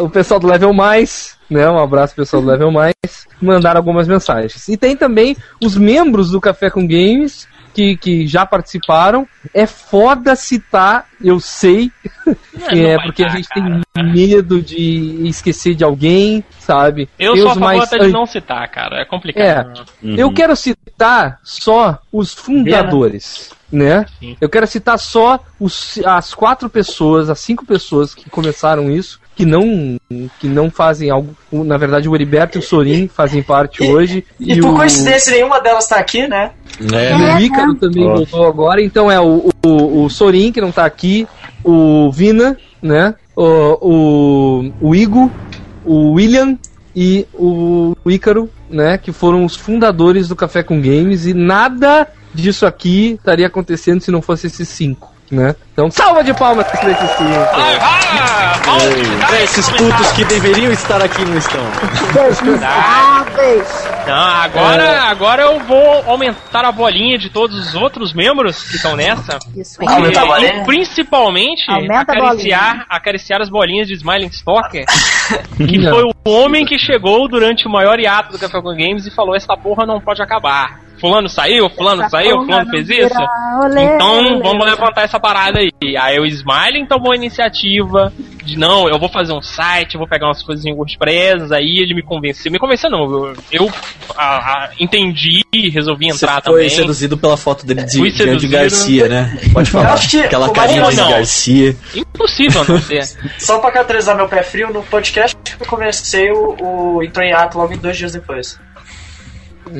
o, o pessoal do Level Mais, né? Um abraço pessoal do Level Mais. Mandaram algumas mensagens. E tem também os membros do Café com Games que, que já participaram. É foda citar, eu sei. é porque a dar, gente tem medo de esquecer de alguém, sabe? Eu Tem sou a favor mais até de não citar, cara. É complicado. É. Eu quero citar só os fundadores, né? Eu quero citar só os, as quatro pessoas, as cinco pessoas que começaram isso, que não que não fazem algo. Na verdade, o Heriberto e o Sorin fazem parte hoje. E, por o, coincidência nenhuma delas tá aqui, né? É. e o Ícaro também voltou agora. Então é o, o, o Sorin, que não tá aqui, o Vina, né? O, o, o Igo, o William e o Ícaro, né? Que foram os fundadores do Café com Games e nada disso aqui estaria acontecendo se não fosse esses cinco. Né? Então, salva de palmas pra esses cinco. É, esses putos que deveriam estar aqui não estão. Não, agora, É. agora eu vou aumentar a bolinha de todos os outros membros que estão nessa. Isso E, aí. Aumenta a bolinha? e principalmente Aumenta acariciar, acariciar as bolinhas de Smiling Stalker, que Não. foi o homem que chegou durante o maior hiato do Café com Games e falou: essa porra não pode acabar. Fulano saiu, fulano Essa saiu, fulano fez isso. Olê, Então olê, vamos olê. levantar essa parada aí. Aí o Smiling tomou a iniciativa de não, eu vou fazer um site, eu vou pegar umas coisas em WordPress, aí ele me convenceu. Me convenceu não, eu, eu ah, ah, entendi e resolvi Você entrar foi também. seduzido pela foto dele de, Fui de. Garcia, né? Pode falar. Que Aquela carinha de. Garcia. Impossível não ser. Só pra caracterizar meu pé frio, no podcast que eu comecei o, o entrou em ato logo em dois dias depois.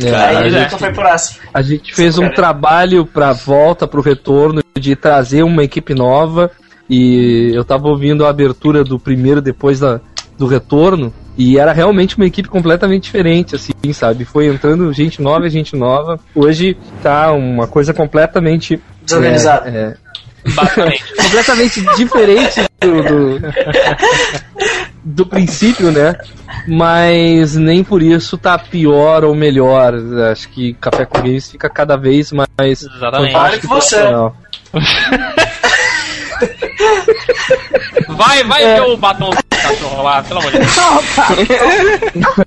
É, Aí a, gente, foi por essa. a gente fez um trabalho pra volta, pro retorno, de trazer uma equipe nova. E eu tava ouvindo a abertura do primeiro depois da, do retorno. E era realmente uma equipe completamente diferente, assim, sabe? Foi entrando gente nova e gente nova. Hoje tá uma coisa completamente. Desorganizada. é, é, Basicamente. completamente diferente do, do, do princípio, né? Mas nem por isso tá pior ou melhor. Acho que Café com Games fica cada vez mais Exatamente. Claro que você. Vai, vai É. ver o batom do cachorro lá, pelo amor de Deus.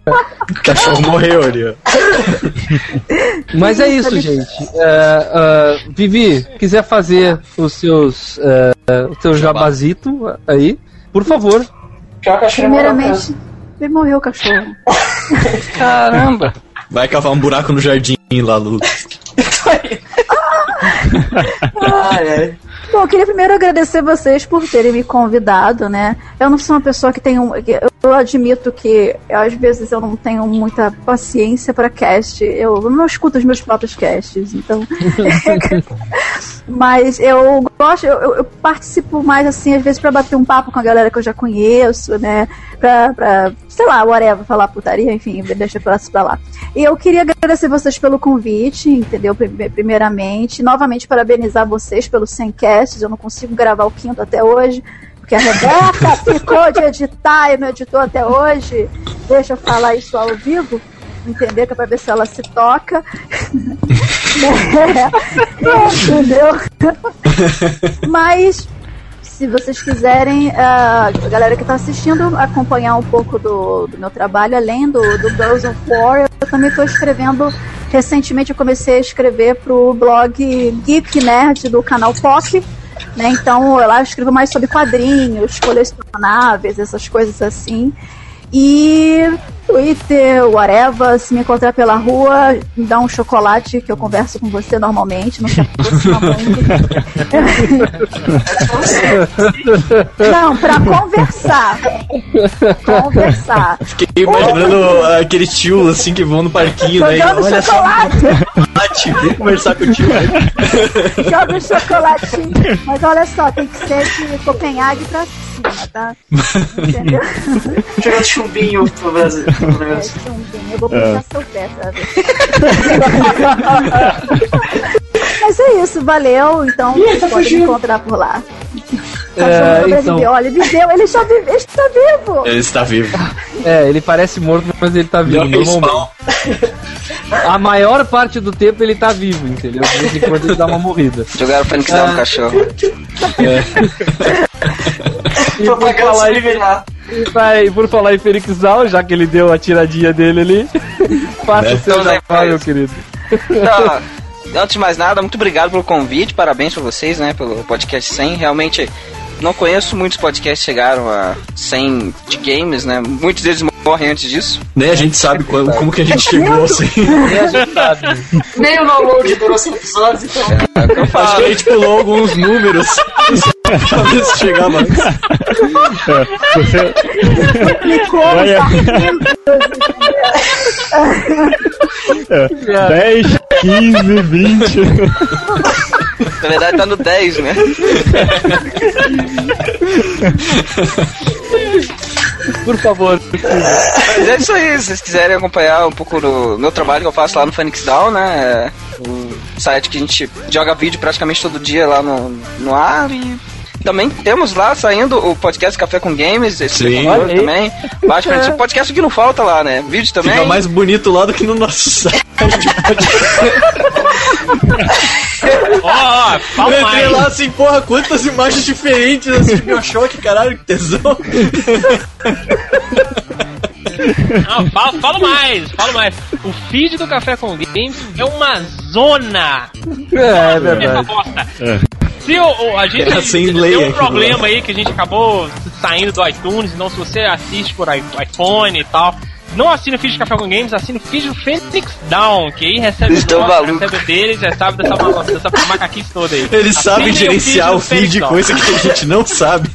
O cachorro morreu ali. Mas é isso, gente. É, é, Vivi, quiser fazer os seus é, o seu jabazito aí, por favor. Pior Primeiramente, ele morreu o cachorro. Caramba. Vai cavar um buraco no jardim lá, Lu. Ai, ai. Bom, eu queria primeiro agradecer vocês por terem me convidado, né? Eu não sou uma pessoa que tem um. Eu admito que às vezes eu não tenho muita paciência para cast. Eu não escuto os meus próprios casts, então. Mas eu gosto, eu, eu- eu participo mais assim, às vezes, para bater um papo com a galera que eu já conheço, né? Pra, pra sei lá, whatever, falar putaria, enfim, deixa pra, pra lá. E eu queria agradecer vocês pelo convite, entendeu? Prime- Primeiramente. Novamente, parabenizar vocês pelos 100 casts. Eu não consigo gravar o quinto até hoje, porque a Rebeca ficou de editar e não editou até hoje. Deixa eu falar isso ao vivo, entender? Que é pra ver se ela se toca. Entendeu? Mas se vocês quiserem, a galera que está assistindo, acompanhar um pouco do, do meu trabalho, além do, do Girls of War, eu também estou escrevendo. Recentemente eu comecei a escrever para o blog Geek Nerd do canal POC. Né? Então eu lá escrevo mais sobre quadrinhos, colecionáveis, essas coisas assim. E Twitter, whatever. Se me encontrar pela rua, me dá um chocolate que eu converso com você normalmente. Não aproxima muito. Não, pra conversar. Conversar. Fiquei imaginando aquele tio assim que vão no parquinho, né? Olha só, chocolate. chocolate, vem conversar com o tio. Joga um chocolatinho. Mas olha só, tem que ser de Copenhague pra cima, tá? Entendeu? Jogar chumbinho pro Brasil. pro É, Brasil. chumbinho. Eu vou puxar seu pé, sabe? Mas é isso, valeu. Então, Ih, tá pode me encontrar por lá. É, Cachorro do então. Olha, ele viveu, ele já vive, ele está vivo. Ele está vivo. É, ele parece morto, mas ele tá vivo. Normalmente. A maior parte do tempo ele tá vivo, entendeu? De vez em quando ele dá uma morrida. Jogaram Fênix Down no cachorro. E por Propaganda falar, em, subliminar. e e por falar em Felix Zal, já que ele deu a tiradinha dele ali, faça Né? o seu Então, né, jabá, meu querido. Não, antes de mais nada, muito obrigado pelo convite, parabéns pra vocês, né, pelo podcast 100. Realmente, não conheço muitos podcasts que chegaram a 100 de games, né? Muitos deles morrem antes disso. Nem a gente sabe quando- como que a gente chegou assim. E a gente sabe. Nem o download durou 100 episódios, então. É que eu Acho que a gente pulou alguns números. pra ver se chegava antes. É, você, Olha. tá é, 10, 15, 20. Na verdade, tá no 10, né? Por favor. Mas é isso aí, se vocês quiserem acompanhar um pouco do meu trabalho que eu faço lá no Phoenix Down, né? É o site que a gente joga vídeo praticamente todo dia lá no, no ar e também temos lá saindo o podcast Café com Games, esse também. Basicamente, o podcast que não falta lá, né? Vídeo também. Fica mais bonito lá do que no nosso site. Ó, ó, Eu fala entrei mais. lá assim, porra, quantas imagens diferentes assim, Bioshock, caralho, que tesão. Não, fala, fala mais, fala mais. O feed do Café com Games é uma zona. É, é Essa verdade. bosta. É. Se o, a gente tem um problema aí que a gente acabou saindo do iTunes, então se você assiste por iPhone e tal, não assina o feed do Café com Games, assina o feed do Phoenix Down, que aí recebe Eles nós, malucos. recebe o deles, recebe dessa, ma- dessa macaquice toda aí. Eles sabem gerenciar o feed de Phoenix Down. coisa que a gente não sabe.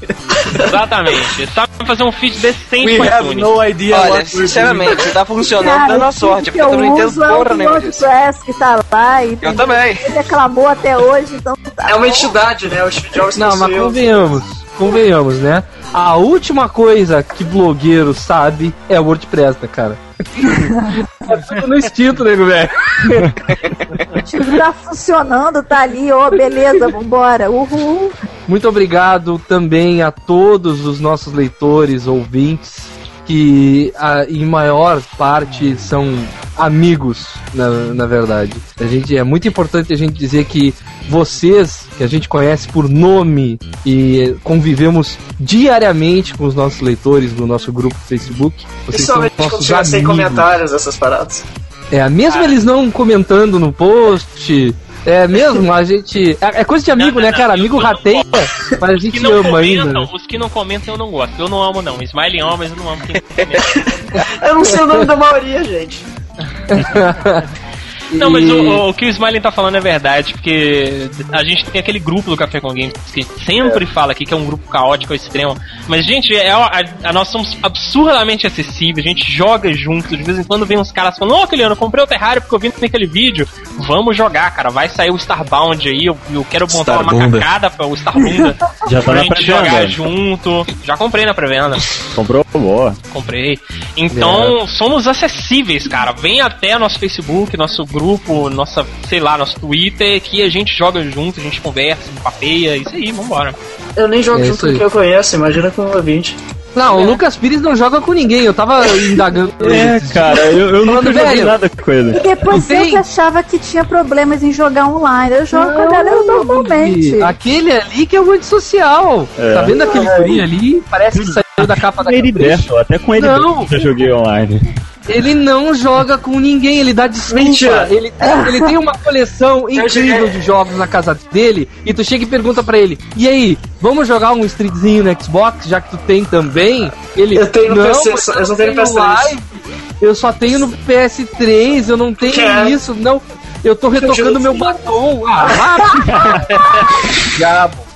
Exatamente. Eles sabem fazer um feed decente We com have iTunes. no idea Olha, sinceramente, tá funcionando, Cara, dando a o sorte, que porque eu não entendo uso porra o nenhuma disso. WordPress que tá lá e Eu também. ele reclamou até hoje, então tá É uma entidade, né? O Steve Jobs Não, mas convenhamos, convenhamos, né? A última coisa que blogueiro sabe é o WordPress, né, cara? é tudo no instinto, nego, velho. Tá funcionando, tá ali, ó, beleza, vambora, uhul. Muito obrigado também a todos os nossos leitores, ouvintes, que a, em maior parte são amigos, na, na verdade. A gente, é muito importante a gente dizer que vocês, que a gente conhece por nome e convivemos diariamente com os nossos leitores do nosso grupo do Facebook, vocês são Principalmente quando nossos sem comentários essas paradas. É, mesmo eles não comentando no post, é mesmo, a gente. É, é coisa de amigo, Não, né, não, cara? não, Amigo rateia, mas a Os que gente não ama ainda. comentam, né? os que não comentam eu não gosto. Eu não amo não. Smiley ama, mas eu não amo quem comenta. Eu não sei o nome da maioria, gente. Não, mas o, o que o Smiley tá falando é verdade, porque a gente tem aquele grupo do Café com Games que sempre fala aqui que é um grupo caótico ao extremo. Mas, gente, é, a, a- nós somos absurdamente acessíveis, a gente joga junto. De vez em quando vem uns caras falando: Ô, Kiliano, eu comprei o Terrario porque eu vi naquele vídeo. Vamos jogar, cara. Vai sair o Starbound aí. Eu, eu quero montar uma Starbunda. macacada pra o Starbunda. Já tá pra na gente jogar junto. Já comprei na pré-venda. Comprou? Boa. Comprei. Então, somos acessíveis, cara. Vem até nosso Facebook, nosso grupo, nossa, sei lá, nosso Twitter, que a gente joga junto, a gente conversa, papeia, isso aí, vambora. Eu nem jogo É junto com quem eu conheço, imagina com um ouvinte. Não, o Lucas Pires não joga com ninguém, eu tava indagando. É, cara, eu, eu nunca joguei velho. nada com ele. E depois Não eu que achava que tinha problemas em jogar online. Eu jogo com a galera normalmente. Aquele ali que é o antissocial. É. Tá vendo aquele guri ali? Parece que saiu da capa da. Battle, até com ele Não. Eu joguei online. Ele não joga com ninguém, ele dá desculpa. Mentira. Ele, ele tem uma coleção incrível de jogos na casa dele e tu chega e pergunta pra ele: "E aí, vamos jogar um streetzinho no Xbox, já que tu tem também?" Ele Eu tenho no não, PC, eu eu só tenho no tenho PS3." live." eu só tenho no PS3, eu não tenho Quer? isso, não. Eu tô retocando meu batom. Ah. Diabo.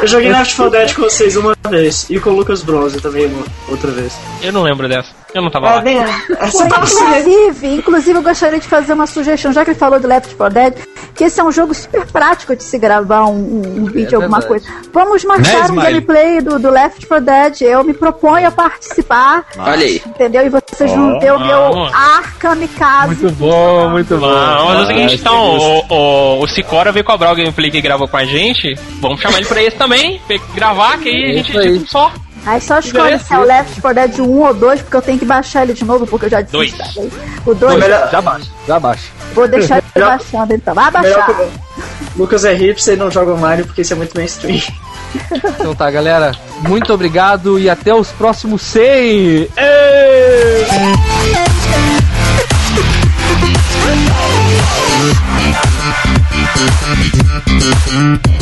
Eu joguei Left 4 Dead com vocês uma vez. E com o Lucas Bronze também uma outra vez. Eu não lembro dessa. Eu não tava É, lá. bem, é, você tava Inclusive, inclusive, eu gostaria de fazer uma sugestão, já que ele falou do Left 4 Dead, que esse é um jogo super prático de se gravar um, um- um vídeo, alguma verdade. coisa. Vamos marcar Né, um gameplay do, do Left 4 Dead. Eu me proponho a participar, Olha aí. entendeu? E vocês vão Ó, ter o meu ar kamikaze. Muito bom, muito bom. Vamos fazer o seguinte, então, o, o, o Cicora veio cobrar o gameplay que gravou com a gente. Vamos chamar ele pra esse também, gravar, que aí a gente Isso aí. tipo só. Aí só escolhe se é o Left 4 Dead 1 ou 2, porque eu tenho que baixar ele de novo, porque eu já disse. Dois. O 2, melhor, Já baixa, já baixa. vou deixar ele Melhor- baixando então. Vai baixar. o Lucas é hipster e não joga Mario porque isso é muito mainstream. Então tá, galera. Muito obrigado e até os próximos 100. Thank